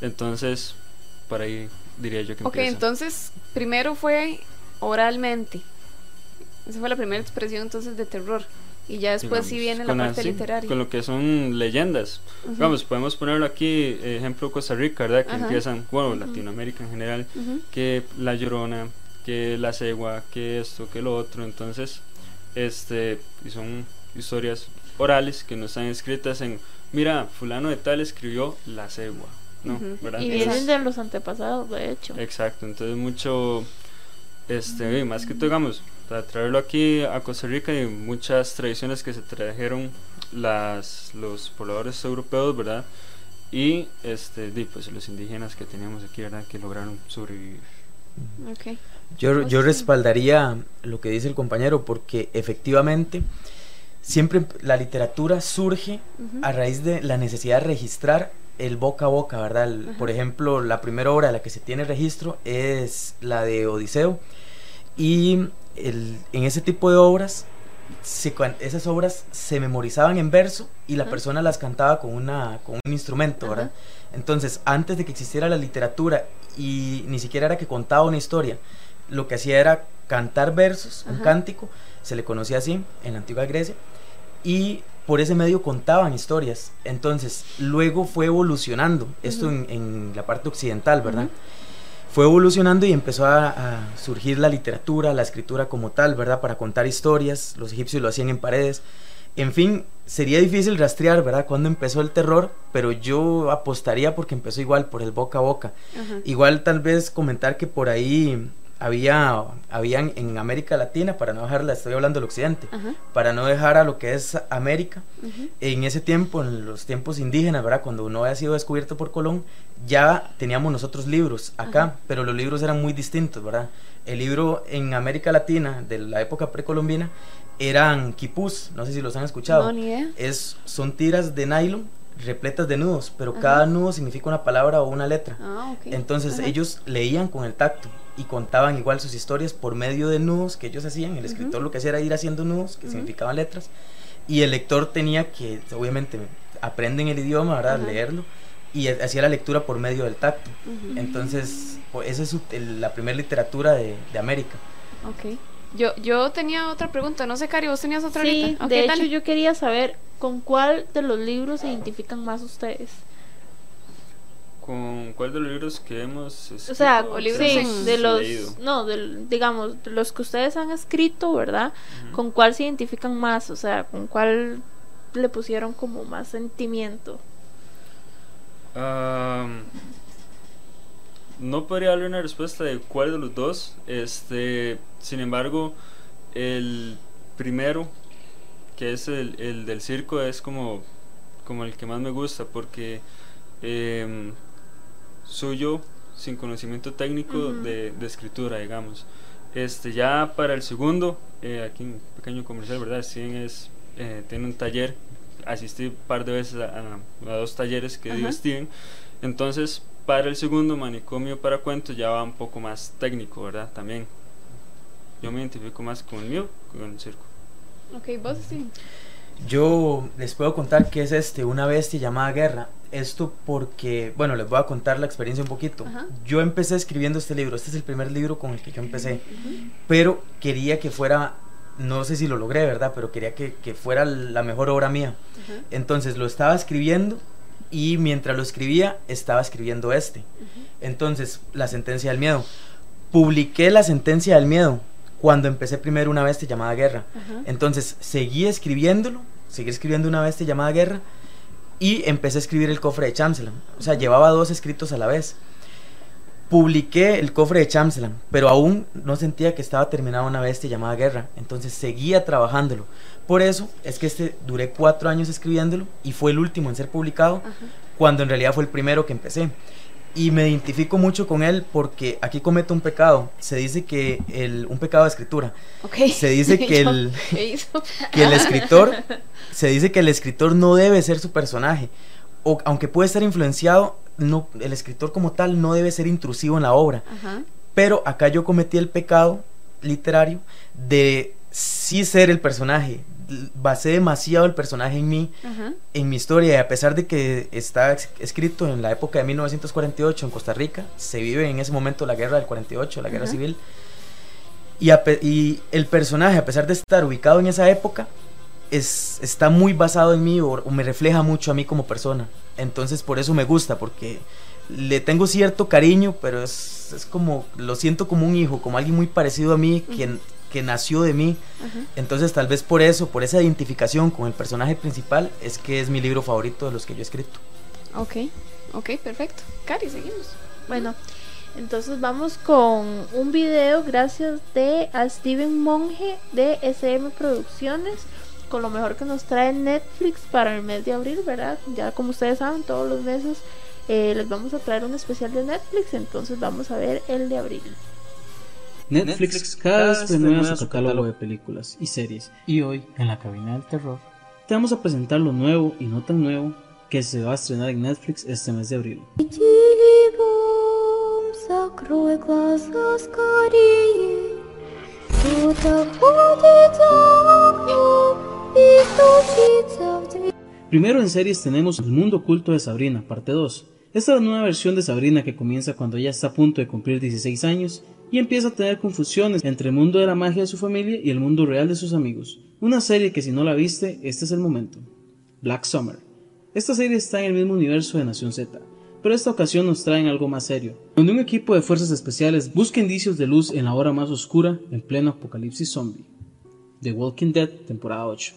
Entonces, por ahí diría yo que Ok, empieza. entonces, primero fue oralmente. Esa fue la primera expresión entonces de terror. Y ya después sí digamos, viene la parte así, literaria. Con lo que son leyendas. Vamos, podemos ponerlo aquí, ejemplo Costa Rica, ¿verdad? Que empiezan, bueno. Latinoamérica en general, que la llorona, que la cegua, que esto, que lo otro. Entonces, este, y son historias orales que no están escritas en, mira, fulano de tal escribió la cegua, ¿no? Ujú. ¿verdad? Y vienen de los antepasados, de hecho. Exacto, entonces mucho, este, y más que todo, digamos, para traerlo aquí a Costa Rica y muchas tradiciones que se trajeron las, los pobladores europeos, ¿verdad? Y, este, di, pues los indígenas que teníamos aquí, ¿verdad? Que lograron sobrevivir. Ok. Yo, yo Pues sí. respaldaría lo que dice el compañero porque efectivamente siempre la literatura surge a raíz de la necesidad de registrar el boca a boca, ¿verdad? El-. Por ejemplo, la primera obra de la que se tiene registro es la de Odiseo y el- en ese tipo de obras, se esas obras se memorizaban en verso y la persona las cantaba con, una, con un instrumento, ¿verdad? Entonces, antes de que existiera la literatura y ni siquiera era que contaba una historia, lo que hacía era cantar versos, un cántico, se le conocía así en la antigua Grecia, y por ese medio contaban historias. Entonces, luego fue evolucionando, esto en, en la parte occidental, ¿verdad? Fue evolucionando y empezó a, a surgir la literatura, la escritura como tal, ¿verdad? Para contar historias, los egipcios lo hacían en paredes. En fin, sería difícil rastrear, ¿verdad? Cuándo empezó el terror, pero yo apostaría porque empezó igual, por el boca a boca. Igual tal vez comentar que por ahí había, habían en América Latina, para no dejarla, estoy hablando del occidente, Ajá. para no dejar a lo que es América, en ese tiempo, en los tiempos indígenas, ¿verdad? Cuando no había sido descubierto por Colón, ya teníamos nosotros libros acá, Ajá. pero los libros eran muy distintos, ¿verdad? El libro en América Latina de la época precolombina eran quipús, no sé si los han escuchado. No, ni idea. Es, son tiras de nylon repletas de nudos, pero Ajá. cada nudo significa una palabra o una letra. Ah. Entonces Ajá. ellos leían con el tacto y contaban igual sus historias por medio de nudos que ellos hacían. El escritor lo que hacía era ir haciendo nudos que significaban letras y el lector tenía que, obviamente, aprenden el idioma, ¿verdad? Leerlo y ha- hacía la lectura por medio del tacto. Entonces, pues, esa es la primera literatura de, de América. Yo, yo tenía otra pregunta, no sé, Cari, vos tenías otra Sí, ahorita. Ok, de hecho dale. yo quería saber con cuál de los libros se identifican más ustedes. ¿Con cuál de los libros que hemos O sea, escrito o libros sí, en- de los, leído? no, digamos, de los que ustedes han escrito, ¿verdad? ¿Con cuál se identifican más? O sea, ¿con cuál le pusieron como más sentimiento? Am, no podría darle una respuesta de cuál de los dos. Este, sin embargo, el primero, que es el, el del circo, es como, como el que más me gusta porque em, soy yo sin conocimiento técnico de, de escritura, digamos. Este, ya para el segundo, eh, aquí un pequeño comercial, ¿verdad? Steven es, eh, tiene un taller, asistí un par de veces a, a- a dos talleres que dio Ajá. Steven. Entonces, para el segundo, Manicomio para Cuentos, ya va un poco más técnico, ¿verdad? También. Yo me identifico más con el mío que con el circo. Ok, vos sí. Yo les puedo contar que es este, una bestia llamada Guerra. Esto porque, bueno, les voy a contar la experiencia un poquito. Ajá. Yo empecé escribiendo este libro, este es el primer libro con el que yo empecé, pero quería que fuera, no sé si lo logré, ¿verdad? Pero quería que, que fuera la mejor obra mía. Ajá. Entonces lo estaba escribiendo y mientras lo escribía estaba escribiendo este. Entonces, la sentencia del miedo. Publiqué la sentencia del miedo cuando empecé primero una bestia llamada Guerra. Ajá. Entonces seguí escribiéndolo, seguí escribiendo una bestia llamada Guerra y empecé a escribir el cofre de Chamslam. O sea, llevaba dos escritos a la vez. Publiqué el cofre de Chamslam, pero aún no sentía que estaba terminada una bestia llamada Guerra. Entonces seguía trabajándolo. Por eso es que este duré cuatro años escribiéndolo y fue el último en ser publicado, Ajá. cuando en realidad fue el primero que empecé. Y me identifico mucho con él porque aquí cometo un pecado. Se dice que el, un pecado de escritura. Ok. Se dice que el, que el escritor, se dice que el escritor no debe ser su personaje. O, aunque puede estar influenciado, no, el escritor como tal no debe ser intrusivo en la obra. Ajá. Pero acá yo cometí el pecado literario de sí ser el personaje. Basé demasiado el personaje en mí, Ajá. en mi historia, y a pesar de que está escrito en la época de 1948 en Costa Rica, se vive en ese momento la guerra del 48, la guerra Ajá. civil, y, a pe- y el personaje, a pesar de estar ubicado en esa época, es, está muy basado en mí o, o me refleja mucho a mí como persona. Entonces por eso me gusta, porque le tengo cierto cariño, pero es, es como, lo siento como un hijo, como alguien muy parecido a mí, que, que nació de mí. Ajá. Entonces tal vez por eso, por esa identificación con el personaje principal, es que es mi libro favorito de los que yo he escrito. Ok, ok, perfecto. Cari, seguimos. Bueno, entonces vamos con un video gracias de a Steven Monge de SM Producciones con lo mejor que nos trae Netflix para el mes de abril, ¿verdad? Ya como ustedes saben, todos los meses eh, les vamos a traer un especial de Netflix, entonces vamos a ver el de abril. Netflix cada vez renueva su catálogo de películas y series. Y hoy, en la cabina del terror, te vamos a presentar lo nuevo y no tan nuevo que se va a estrenar en Netflix este mes de abril. Primero en series tenemos El mundo oculto de Sabrina, parte 2. Esta es la nueva versión de Sabrina que comienza cuando ella está a punto de cumplir 16 años y empieza a tener confusiones entre el mundo de la magia de su familia y el mundo real de sus amigos. Una serie que si no la viste, este es el momento. Black Summer. Esta serie está en el mismo universo de Nación Z, pero esta ocasión nos traen algo más serio, donde un equipo de fuerzas especiales busca indicios de luz en la hora más oscura en pleno apocalipsis zombie. The Walking Dead, temporada 8.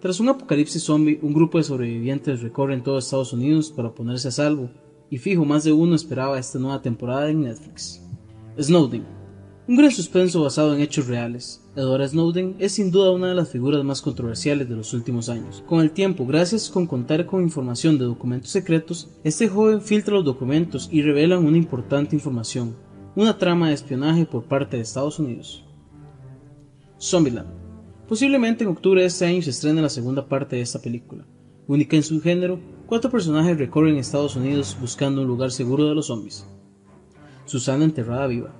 Tras un apocalipsis zombie, un grupo de sobrevivientes recorren todo Estados Unidos para ponerse a salvo, y fijo más de uno esperaba esta nueva temporada en Netflix. Snowden. Un gran suspenso basado en hechos reales. Edward Snowden es sin duda una de las figuras más controversiales de los últimos años. Con el tiempo, gracias con contar con información de documentos secretos, este joven filtra los documentos y revelan una importante información, una trama de espionaje por parte de Estados Unidos. Zombieland. Posiblemente en octubre de este año se estrene la segunda parte de esta película. Única en su género, cuatro personajes recorren Estados Unidos buscando un lugar seguro de los zombies. Susana enterrada viva.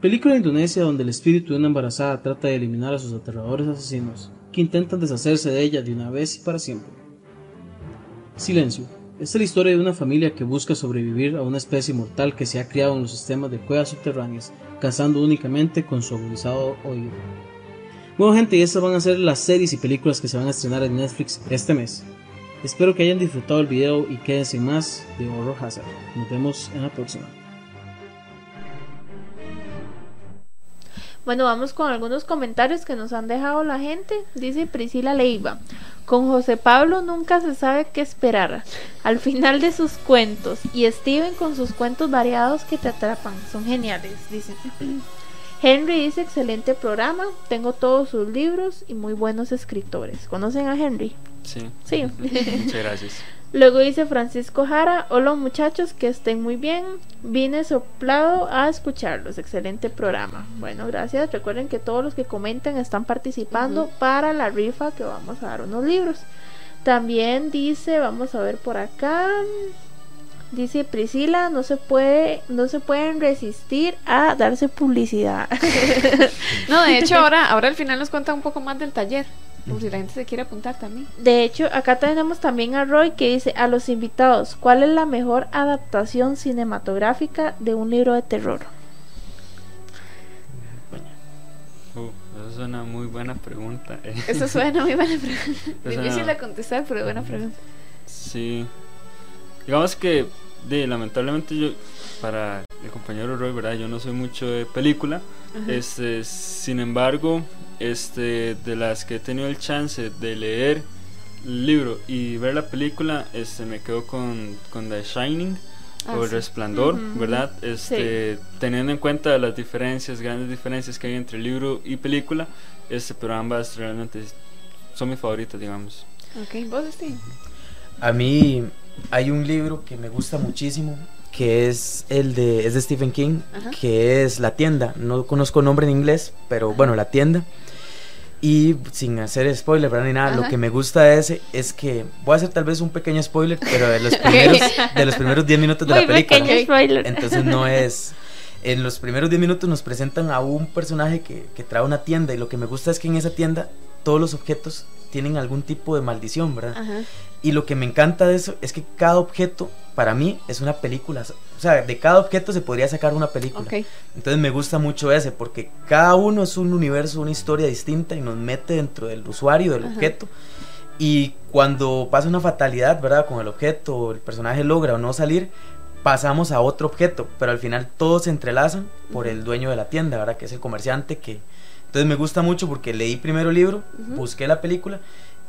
Película indonesia donde el espíritu de una embarazada trata de eliminar a sus aterradores asesinos, que intentan deshacerse de ella de una vez y para siempre. Silencio. Esta es la historia de una familia que busca sobrevivir a una especie mortal que se ha criado en los sistemas de cuevas subterráneas, cazando únicamente con su agudizado oído. Bueno gente, y estas van a ser las series y películas que se van a estrenar en Netflix este mes. Espero que hayan disfrutado el video y queden sin más de Horror Hazard. Nos vemos en la próxima. Bueno, vamos con algunos comentarios que nos han dejado la gente. Dice Priscila Leiva. Con José Pablo nunca se sabe qué esperar. Al final de sus cuentos. Y Steven con sus cuentos variados que te atrapan. Son geniales, dice. Henry dice excelente programa. Tengo todos sus libros y muy buenos escritores. ¿Conocen a Henry? Sí. Sí. Muchas gracias. Luego dice Francisco Jara, hola muchachos, que estén muy bien. Vine soplado a escucharlos. Excelente programa. Bueno, gracias. Recuerden que todos los que comentan están participando para la rifa que vamos a dar unos libros. También dice, vamos a ver por acá. Dice Priscila, no se puede, no se pueden resistir a darse publicidad. No, de hecho, ahora, ahora al final nos cuenta un poco más del taller. Por si la gente se quiere apuntar también. De hecho, acá tenemos también a Roy que dice a los invitados, ¿cuál es la mejor adaptación cinematográfica de un libro de terror? Uh, esa es una muy buena pregunta. eh. Eso suena muy buena pregunta. Difícil una- de contestar, pero buena pregunta. Sí. Digamos que, de, lamentablemente yo, para el compañero Roy, ¿verdad? Yo no soy mucho de película. Este, sin embargo, este, de las que he tenido el chance de leer el libro y ver la película, este, me quedo con, con The Shining Ah, o El sí. Resplandor, ¿verdad? Este, teniendo en cuenta las diferencias, grandes diferencias que hay entre libro y película, este, pero ambas realmente son mis favoritas, digamos. Ok, vos, Steve. A mí hay un libro que me gusta muchísimo, que es el de, es de Stephen King, Ajá. que es La Tienda. No conozco el nombre en inglés, pero bueno, La Tienda. Y sin hacer spoiler, ¿verdad? Ni nada, Ajá. lo que me gusta de ese es que, voy a hacer tal vez un pequeño spoiler, pero de los primeros, de los primeros 10 minutos de Muy la película. pequeño spoiler. Entonces no es... en los primeros 10 minutos nos presentan a un personaje que, que trae una tienda y lo que me gusta es que en esa tienda todos los objetos tienen algún tipo de maldición, ¿verdad? Ajá. Y lo que me encanta de eso es que cada objeto para mí es una película. O sea, de cada objeto se podría sacar una película. Entonces me gusta mucho ese porque cada uno es un universo, una historia distinta y nos mete dentro del usuario, del Ajá. objeto. Y cuando pasa una fatalidad, ¿verdad? Con el objeto, el personaje logra o no salir, pasamos a otro objeto, pero al final todos se entrelazan por el dueño de la tienda, ¿verdad? Que es el comerciante que... Entonces me gusta mucho porque leí primero el libro, busqué la película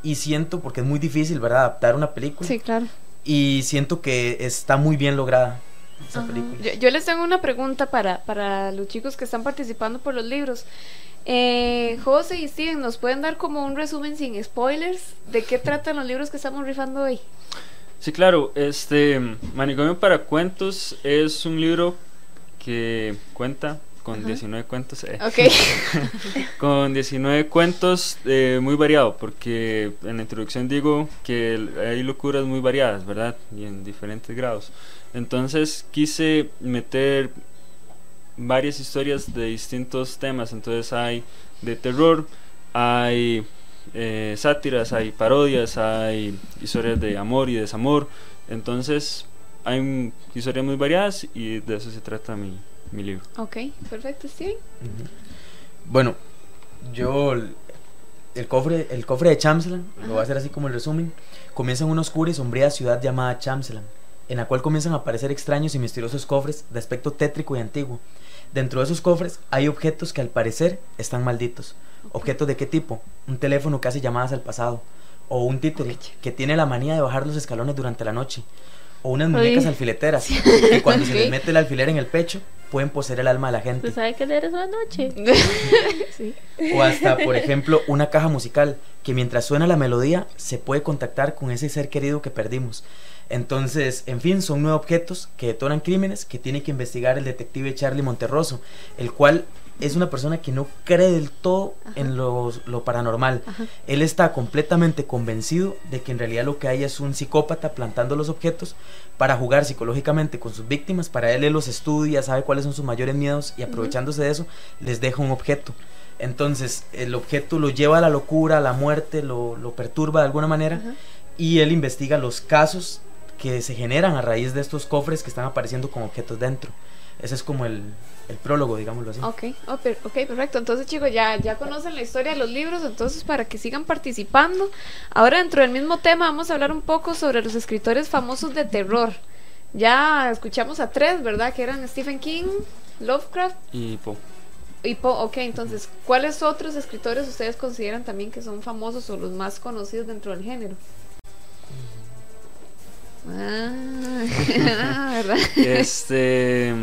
y siento, porque es muy difícil, ¿verdad? Adaptar una película. Sí, claro. Y siento que está muy bien lograda esa Ajá. película. Yo, yo les tengo una pregunta para, para los chicos que están participando por los libros. Eh, José y Steven, ¿nos pueden dar como un resumen sin spoilers de qué tratan los libros que estamos rifando hoy? Sí, claro, este Manicomio para Cuentos es un libro que cuenta con Ajá. 19 cuentos. eh, con 19 cuentos eh, muy variado, porque en la introducción digo que hay locuras muy variadas, ¿verdad? Y en diferentes grados. Entonces quise meter varias historias de distintos temas. Entonces hay de terror, hay eh, sátiras, hay parodias, hay historias de amor y desamor. Entonces hay historias muy variadas y de eso se trata mi, mi libro. ok, perfecto, Steven. Bueno, yo el, cofre, el cofre de Chamsland, lo voy a hacer así como el resumen, comienza en una oscura y sombría ciudad llamada Chamsland, en la cual comienzan a aparecer extraños y misteriosos cofres de aspecto tétrico y antiguo. Dentro de esos cofres hay objetos que al parecer están malditos. ¿Objetos de qué tipo? Un teléfono que hace llamadas al pasado. O un títere que tiene la manía de bajar los escalones durante la noche. O unas muñecas Uy. alfileteras que cuando se les mete el alfiler en el pecho pueden poseer el alma de la gente. ¿Usted sabe qué leer esa noche? sí. O hasta, por ejemplo, una caja musical que mientras suena la melodía se puede contactar con ese ser querido que perdimos. Entonces, en fin, son nueve objetos que detonan crímenes que tiene que investigar el detective Charlie Monterroso, el cual es una persona que no cree del todo Ajá. en lo, lo paranormal. Ajá. Él está completamente convencido de que en realidad lo que hay es un psicópata plantando los objetos para jugar psicológicamente con sus víctimas. Para él, él los estudia, sabe cuáles son sus mayores miedos y aprovechándose de eso, les deja un objeto. Entonces, el objeto lo lleva a la locura, a la muerte, lo, lo perturba de alguna manera Ajá. y él investiga los casos que se generan a raíz de estos cofres que están apareciendo con objetos dentro. Ese es como el, el prólogo, digámoslo así. Ok, oh, per- ok, perfecto. Entonces, chicos, ya, ya conocen la historia de los libros, entonces para que sigan participando. Ahora, dentro del mismo tema, vamos a hablar un poco sobre los escritores famosos de terror. Ya escuchamos a tres, ¿verdad? Que eran Stephen King, Lovecraft Y po, y Poe. Ok, entonces, ¿cuáles otros escritores ustedes consideran también que son famosos o los más conocidos dentro del género? Ah, ¿verdad? Este.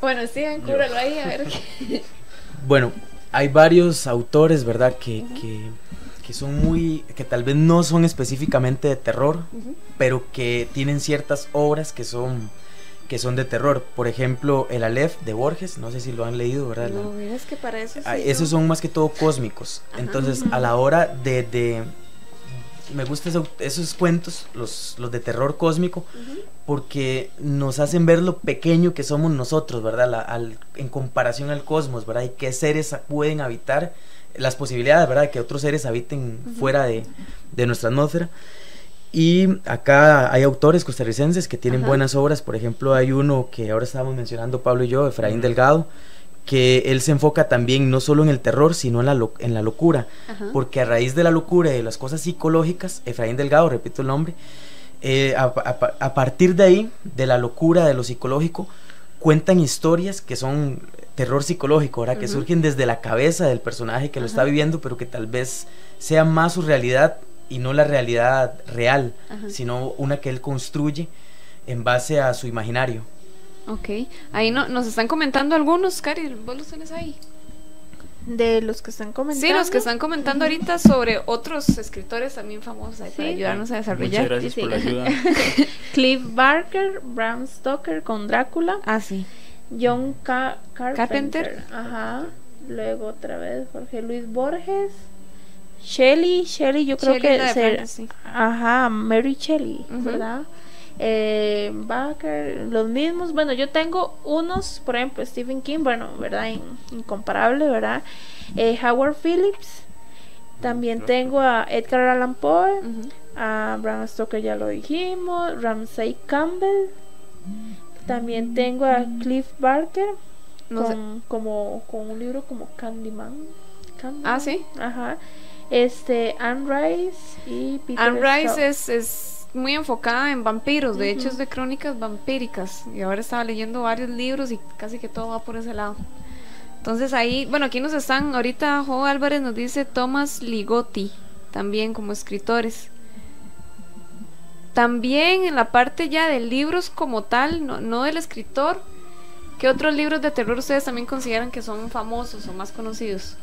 Bueno, Yo. cúralo ahí, a ver qué. Bueno, hay varios autores, ¿verdad? Que, que, que son muy, que tal vez no son específicamente de terror, pero que tienen ciertas obras que son, que son de terror. Por ejemplo, El Aleph de Borges, no sé si lo han leído, ¿verdad? No, mira, es que para eso sí Ah, yo- esos son más que todo cósmicos. Ajá. Entonces, a la hora de... de- me gustan esos, esos cuentos, los, los de terror cósmico, porque nos hacen ver lo pequeño que somos nosotros, ¿verdad? La- al- en comparación al cosmos, ¿verdad? Y qué seres pueden habitar, las posibilidades, ¿verdad? De que otros seres habiten fuera de, de nuestra atmósfera. Y acá hay autores costarricenses que tienen buenas obras, por ejemplo, hay uno que ahora estábamos mencionando Pablo y yo, Efraín Delgado, que él se enfoca también no solo en el terror, sino en la, lo- en la locura, Ajá. porque a raíz de la locura y de las cosas psicológicas, Efraín Delgado, repito el nombre, eh, a, a- a partir de ahí, de la locura, de lo psicológico, cuentan historias que son terror psicológico, ¿verdad? Que Ujú. surgen desde la cabeza del personaje que lo está viviendo, pero que tal vez sea más su realidad y no la realidad real, Ajá. sino una que él construye en base a su imaginario. Ok, ahí no, nos están comentando algunos, Cari, vos los tenés ahí. De los que están comentando. Sí, los que están comentando ahorita sobre otros escritores también famosos ahí para ayudarnos a Muchas desarrollar. gracias sí, por la ayuda. Cliff Barker, Bram Stoker con Drácula, Ah, sí. John Ca- Carpenter, Carpenter. ajá, luego otra vez Jorge Luis Borges, Shelley, Shelley yo creo Shelley, que ser- Frankenstein. ajá, Mary Shelley, Ujú. ¿verdad? Eh, Baker, los mismos. Bueno, yo tengo unos, por ejemplo, Stephen King, bueno, ¿verdad? In- incomparable, ¿verdad? Eh, Howard Phillips. También tengo a Edgar Allan Poe, Ujú. a Bram Stoker, ya lo dijimos, Ramsay Campbell. También tengo a Cliff Barker No sé. con, como, con un libro como Candyman. Candyman. Ah, sí. Ajá. Este, Anne Rice y Peter Anne Rice es, es muy enfocada en vampiros, de hecho Ujú. es de crónicas vampíricas. Y ahora estaba leyendo varios libros y casi que todo va por ese lado. Entonces ahí, bueno, aquí nos están, ahorita Jo Álvarez nos dice Thomas Ligotti, también como escritores. También en la parte ya de libros como tal, no, no del escritor, ¿qué otros libros de terror ustedes también consideran que son famosos o más conocidos?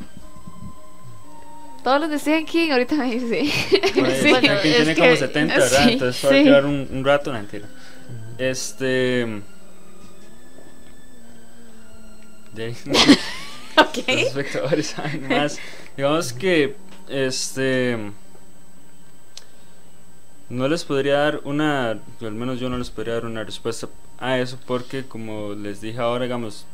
Todos los de Stephen King, ahorita me dice. Bueno, Sí. King es tiene que- como 70, ¿verdad? sí, Entonces va a sí. quedar un, un rato, no, mentira. Este. de los espectadores saben más. Digamos que. Este. No les podría dar una. al menos yo no les podría dar una respuesta a eso, porque como les dije ahora, digamos.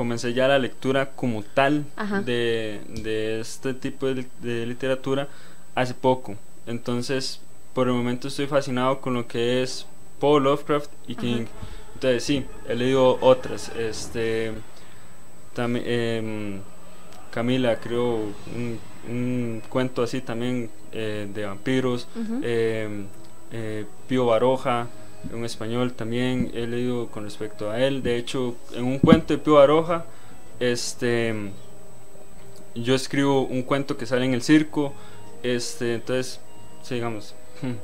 Comencé ya la lectura como tal de, de este tipo de, li- de literatura hace poco. Entonces, por el momento estoy fascinado con lo que es Paul Lovecraft y Ajá. King. Entonces, sí, he leído otras. Este, también Camila creó un, un cuento así también eh, de vampiros. Eh, eh, Pío Baroja, un español también he leído con respecto a él. De hecho, en un cuento de Pío Baroja, este, yo escribo un cuento que sale en el circo. Este, entonces, sigamos.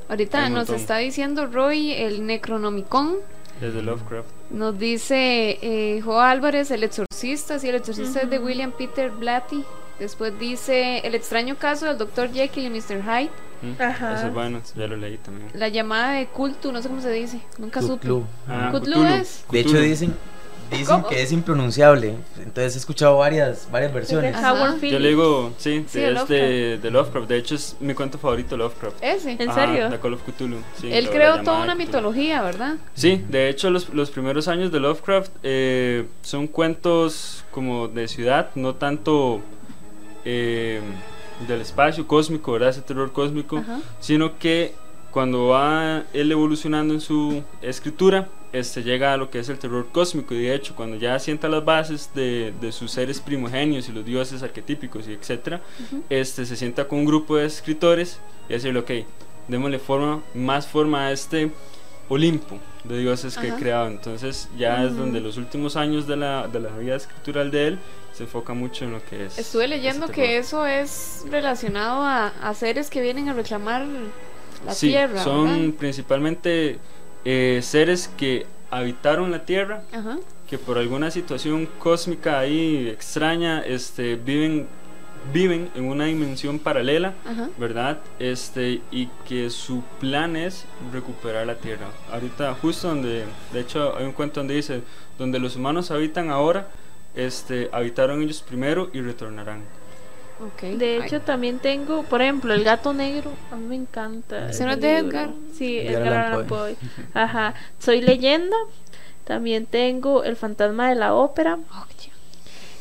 Ahorita Hay un nos está diciendo Roy el Necronomicon. Es de Lovecraft. Nos dice eh, Jo Álvarez, el exorcista. Sí, el exorcista es de. William Peter Blatty. Después dice El extraño caso del Dr. Jekyll y Mr. Hyde. Mm, Ajá. Ese es bueno, ya lo leí también. La llamada de Cultu, no sé cómo se dice. Nunca supe. Cthulhu. Ah, Cthulhu Cthulhu, es. De hecho dicen, dicen ¿Cómo? que es impronunciable. Entonces he escuchado varias, varias versiones. Yo le digo, sí, Sí, es de de, de Lovecraft. De hecho, es mi cuento favorito, Lovecraft. Ese. ¿En Ajá, serio? The Call of Cthulhu. sí, Él la- creó la toda una mitología, ¿verdad? Sí, de hecho los, los primeros años de Lovecraft eh, son cuentos como de ciudad, no tanto eh, del espacio cósmico, ¿verdad? Ese terror cósmico, Ajá. sino que cuando va él evolucionando en su escritura, este llega a lo que es el terror cósmico y de hecho cuando ya sienta las bases de, de sus seres primogenios y los dioses arquetípicos y etcétera, este se sienta con un grupo de escritores y decirle, ok, démosle forma, más forma a este Olimpo de dioses que he Ajá. creado. Entonces ya es Ujú. donde los últimos años de la, de la vida escritural de él se enfoca mucho en lo que es. Estuve leyendo que eso es relacionado a, a seres que vienen a reclamar la sí, tierra. son ¿verdad? principalmente eh, seres que habitaron la tierra, Ajá. que por alguna situación cósmica ahí extraña, este, viven, viven en una dimensión paralela Ajá. ¿verdad? Este, y que su plan es recuperar la tierra. Ahorita, justo donde, de hecho, hay un cuento donde dice, donde los humanos habitan ahora, este, habitaron ellos primero y retornarán. Ok. De Ay, hecho, también tengo, por ejemplo, El gato negro. A mí me encanta. ¿Ese no ese es de. Edgar? Sí, Edgar Edgar Allan Allan Poe. Ajá. Soy leyenda. También tengo El fantasma de la ópera. oh.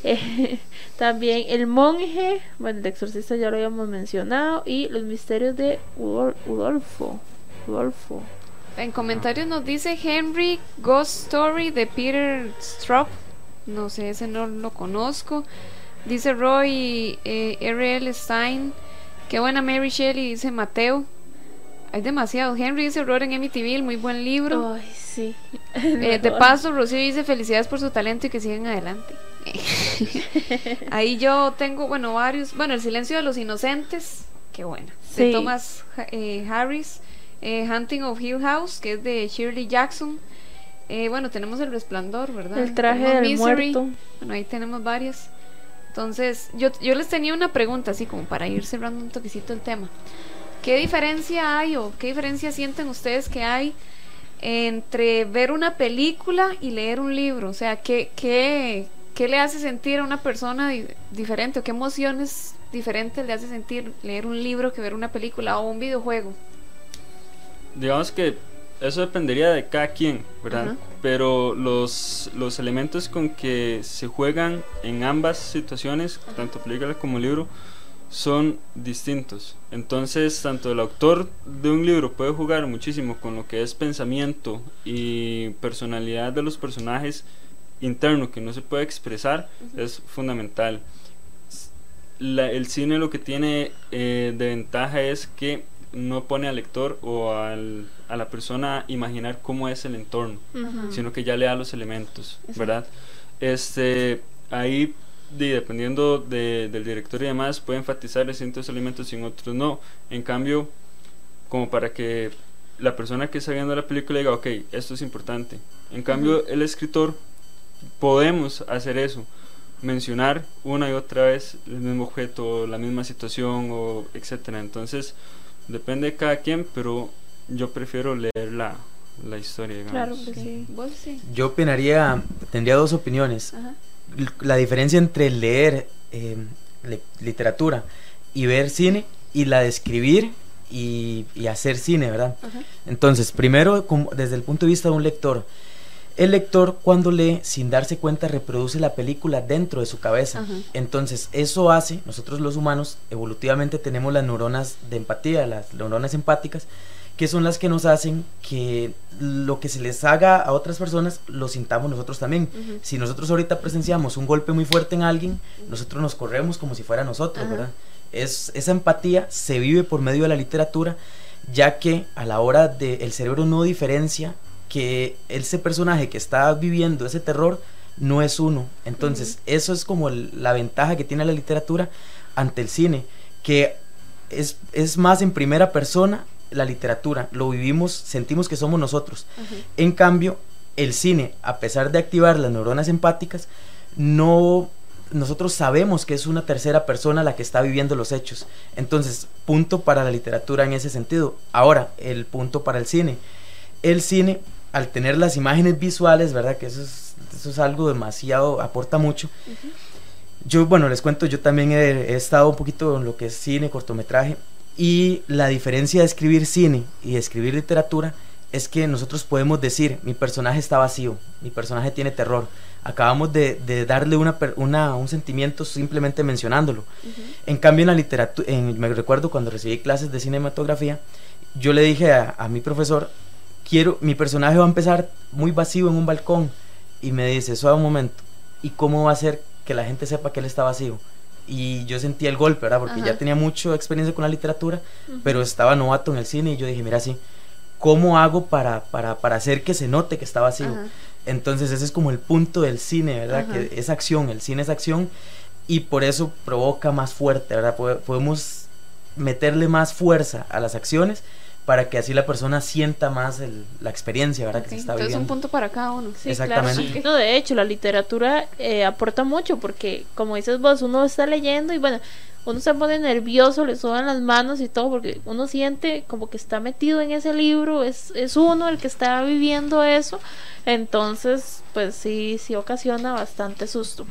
Eh, también El monje. Bueno, el exorcista ya lo habíamos mencionado. Y Los misterios de Udol- Udolfo. Udolfo. En comentarios nos dice Henry Ghost Story de Peter Straub. No sé, ese no lo conozco. Dice Roy eh, R.L. Stein. Qué buena Mary Shelley, dice Mateo. Hay demasiado. Henry dice Roar en Amityville, muy buen libro. Ay, sí. Eh, de paso, Rocío dice felicidades por su talento y que sigan adelante. Ahí yo tengo, bueno, varios. Bueno, El silencio de los inocentes, qué bueno. De. Thomas eh, Harris. Eh, Hunting of Hill House, que es de Shirley Jackson. Eh, bueno, tenemos El resplandor, ¿verdad? El traje Tenemos del Misery. muerto. Bueno, ahí tenemos varias. Entonces, yo, yo les tenía una pregunta, así como para ir cerrando un toquecito el tema. ¿Qué diferencia hay o qué diferencia sienten ustedes que hay entre ver una película y leer un libro? O sea, ¿qué, qué, qué le hace sentir a una persona di- diferente o qué emociones diferentes le hace sentir leer un libro que ver una película o un videojuego? Digamos que eso dependería de cada quien, ¿verdad? Pero los, los elementos con que se juegan en ambas situaciones, tanto película como libro, son distintos. Entonces, tanto el autor de un libro puede jugar muchísimo con lo que es pensamiento y personalidad de los personajes interno que no se puede expresar, es fundamental. La- el cine lo que tiene eh, de ventaja es que no pone al lector o al- a la persona a imaginar cómo es el entorno, Ujú. sino que ya le da los elementos, Exacto. ¿verdad? Este, ahí, di- dependiendo de- del director y demás, puede enfatizar ciertos elementos y en otros no. En cambio, como para que la persona que está viendo la película diga, ok, esto es importante. En cambio, el escritor, podemos hacer eso, mencionar una y otra vez el mismo objeto, la misma situación, o etcétera. Entonces, depende de cada quien, pero yo prefiero leer la, la historia, digamos. Claro que sí. Vos sí. Yo opinaría, tendría dos opiniones. Ajá. La diferencia entre leer eh, le- literatura y ver cine y la de escribir y, y hacer cine, ¿verdad? Ajá. Entonces, primero, como- desde el punto de vista de un lector, el lector cuando lee, sin darse cuenta, reproduce la película dentro de su cabeza. Ajá. Entonces, eso hace, nosotros los humanos, evolutivamente tenemos las neuronas de empatía, las neuronas empáticas, que son las que nos hacen que lo que se les haga a otras personas lo sintamos nosotros también. Ujú. Si nosotros ahorita presenciamos un golpe muy fuerte en alguien, nosotros nos corremos como si fuera nosotros, Ajá. ¿verdad? Es, esa empatía se vive por medio de la literatura, ya que a la hora de el cerebro no diferencia que ese personaje que está viviendo ese terror no es uno. Entonces, eso es como el- la ventaja que tiene la literatura ante el cine, que es, es más en primera persona la literatura, lo vivimos, sentimos que somos nosotros. En cambio, el cine, a pesar de activar las neuronas empáticas, no nosotros sabemos que es una tercera persona la que está viviendo los hechos. Entonces, punto para la literatura en ese sentido. Ahora, el punto para el cine. El cine, al tener las imágenes visuales, ¿verdad? Que eso es, eso es algo demasiado, aporta mucho. Yo, bueno, les cuento, yo también he, he estado un poquito en lo que es cine, cortometraje, y la diferencia de escribir cine y de escribir literatura es que nosotros podemos decir, mi personaje está vacío, mi personaje tiene terror. Acabamos de, de darle una, un sentimiento simplemente mencionándolo. En cambio, en la literatura, me recuerdo cuando recibí clases de cinematografía, yo le dije a, a mi profesor, quiero, mi personaje va a empezar muy vacío en un balcón. Y me dice, suave un momento, ¿y cómo va a ser que la gente sepa que él está vacío? Y yo sentí el golpe, ¿verdad? Porque Ajá. ya tenía mucha experiencia con la literatura, pero estaba novato en el cine y yo dije, mira, sí, ¿cómo hago para, para, para hacer que se note que está vacío? Ajá. Entonces ese es como el punto del cine, ¿verdad? Ajá. Que es acción, el cine es acción y por eso provoca más fuerte, ¿verdad? Pode- Podemos meterle más fuerza a las acciones para que así la persona sienta más el- la experiencia, ¿verdad? Que se está Entonces un viviendo. punto para cada uno. Sí, Exactamente. claro. No, de hecho, la literatura eh, aporta mucho porque, como dices vos, uno está leyendo y bueno, uno se pone nervioso, le sudan las manos y todo porque uno siente como que está metido en ese libro, es, es uno el que está viviendo eso. Entonces, pues sí, sí ocasiona bastante susto.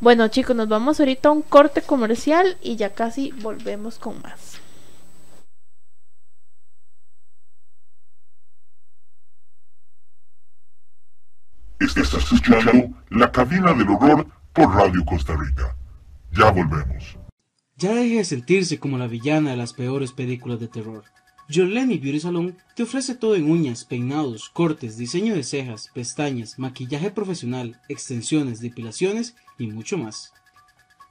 Bueno, chicos, nos vamos ahorita a un corte comercial y ya casi volvemos con más. Estás escuchando La Cabina del Horror por Radio Costa Rica. Ya volvemos. Ya deje de sentirse como la villana de las peores películas de terror. Jolene Beauty Salon te ofrece todo en uñas, peinados, cortes, diseño de cejas, pestañas, maquillaje profesional, extensiones, depilaciones y mucho más.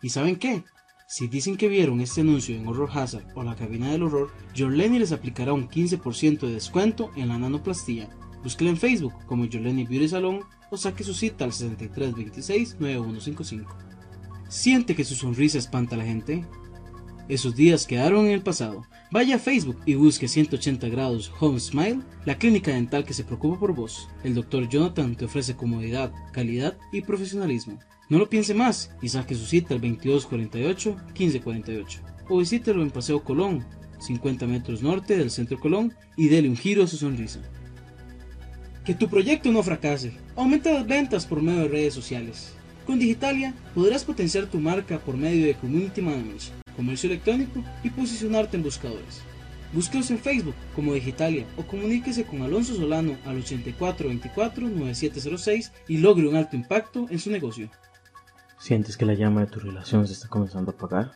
¿Y saben qué? Si dicen que vieron este anuncio en Horror Hazard o la cabina del horror, Jolene les aplicará un 15% de descuento en la nanoplastía. Búsquela en Facebook como Jolene Beauty Salon o saque su cita al 6326-9155. ¿Siente que su sonrisa espanta a la gente? Esos días quedaron en el pasado. Vaya a Facebook y busque 180 grados Home Smile, la clínica dental que se preocupa por vos. El Dr. Jonathan te ofrece comodidad, calidad y profesionalismo. No lo piense más y saque su cita al 2248-1548 o visítelo en Paseo Colón, 50 metros norte del centro Colón y dele un giro a su sonrisa. Que tu proyecto no fracase. Aumenta las ventas por medio de redes sociales. Con Digitalia podrás potenciar tu marca por medio de Community Management, comercio electrónico y posicionarte en buscadores. Búsquelos en Facebook como Digitalia o comuníquese con Alonso Solano al 8424-9706 y logre un alto impacto en su negocio. ¿Sientes que la llama de tu relación se está comenzando a apagar?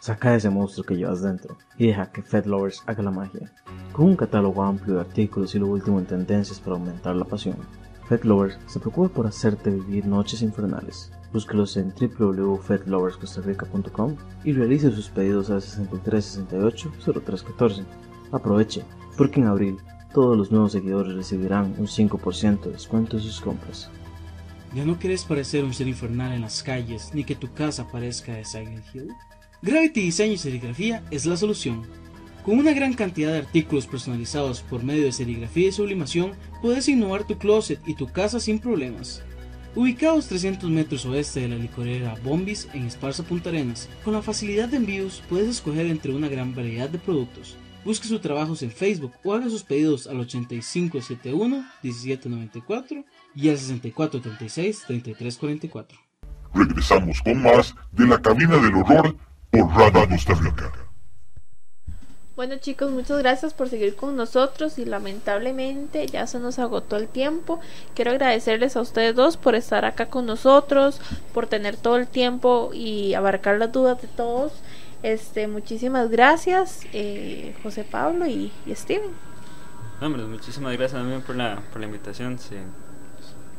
Saca ese monstruo que llevas dentro y deja que Fed Lovers haga la magia. Con un catálogo amplio de artículos y lo último en tendencias para aumentar la pasión, Fed Lovers se preocupa por hacerte vivir noches infernales. Búsquelos en www.fedloverscostarrica.com y realice sus pedidos al 6368-0314. Aproveche, porque en abril todos los nuevos seguidores recibirán un 5% de descuento en sus compras. ¿Ya no quieres parecer un ser infernal en las calles ni que tu casa parezca de Silent Hill? Gravity Diseño y Serigrafía es la solución. Con una gran cantidad de artículos personalizados por medio de serigrafía y sublimación, puedes innovar tu closet y tu casa sin problemas. Ubicados 300 metros oeste de la licorera Bombis en Esparza Punta Arenas, con la facilidad de envíos puedes escoger entre una gran variedad de productos. Busque sus trabajos en Facebook o haga sus pedidos al 8571-1794 y al 6436-3344. Regresamos con más de la cabina del horror por Radio Costa Rica. Bueno chicos, muchas gracias por seguir con nosotros y lamentablemente ya se nos agotó el tiempo. Quiero agradecerles a ustedes dos por estar acá con nosotros, por tener todo el tiempo y abarcar las dudas de todos. Este, muchísimas gracias, eh, José Pablo y, y Steven. No, hombre, muchísimas gracias también por la, por la invitación. Sí,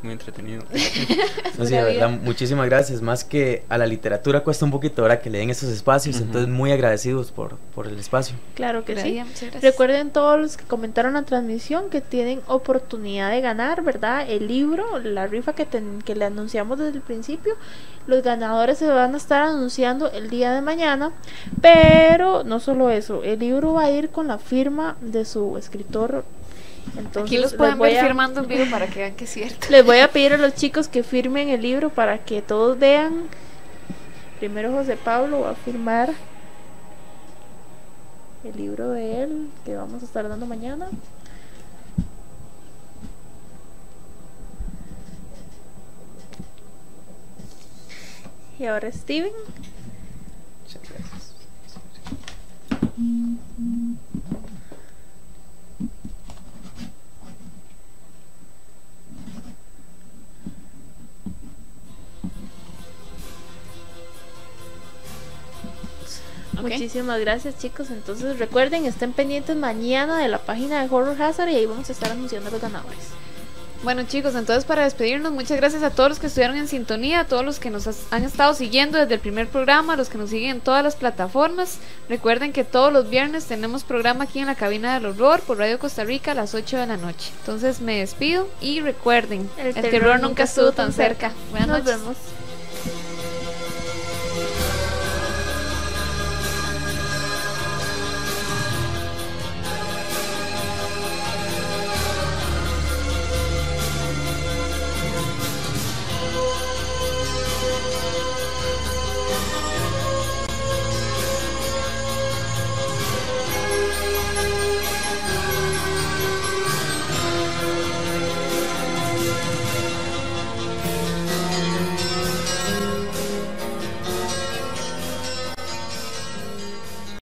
muy entretenido. No, sí, de verdad, muchísimas gracias. Más que a la literatura cuesta un poquito ahora que le den esos espacios, Ujú. entonces muy agradecidos por, por el espacio. Claro que sí. Muchas gracias. Recuerden todos los que comentaron la transmisión que tienen oportunidad de ganar, ¿verdad? El libro, la rifa que, ten- que le anunciamos desde el principio. Los ganadores se van a estar anunciando el día de mañana. Pero no solo eso, el libro va a ir con la firma de su escritor. Entonces, Aquí los pueden ver a- firmando en vivo para que vean que es cierto. Les voy a pedir a los chicos que firmen el libro para que todos vean. Primero José Pablo va a firmar el libro de él que vamos a estar dando mañana. Y ahora Steven. Muchísimas gracias chicos. Entonces recuerden, estén pendientes mañana de la página de Horror Hazard y ahí vamos a estar anunciando a los ganadores. Bueno chicos, entonces para despedirnos, muchas gracias a todos los que estuvieron en sintonía, a todos los que nos has- han estado siguiendo desde el primer programa, a los que nos siguen en todas las plataformas. Recuerden que todos los viernes tenemos programa aquí en la cabina del horror por Radio Costa Rica a las 8 de la noche. Entonces me despido y recuerden, el, terror, nunca estuvo tan cerca. Buenas Nos noches. vemos.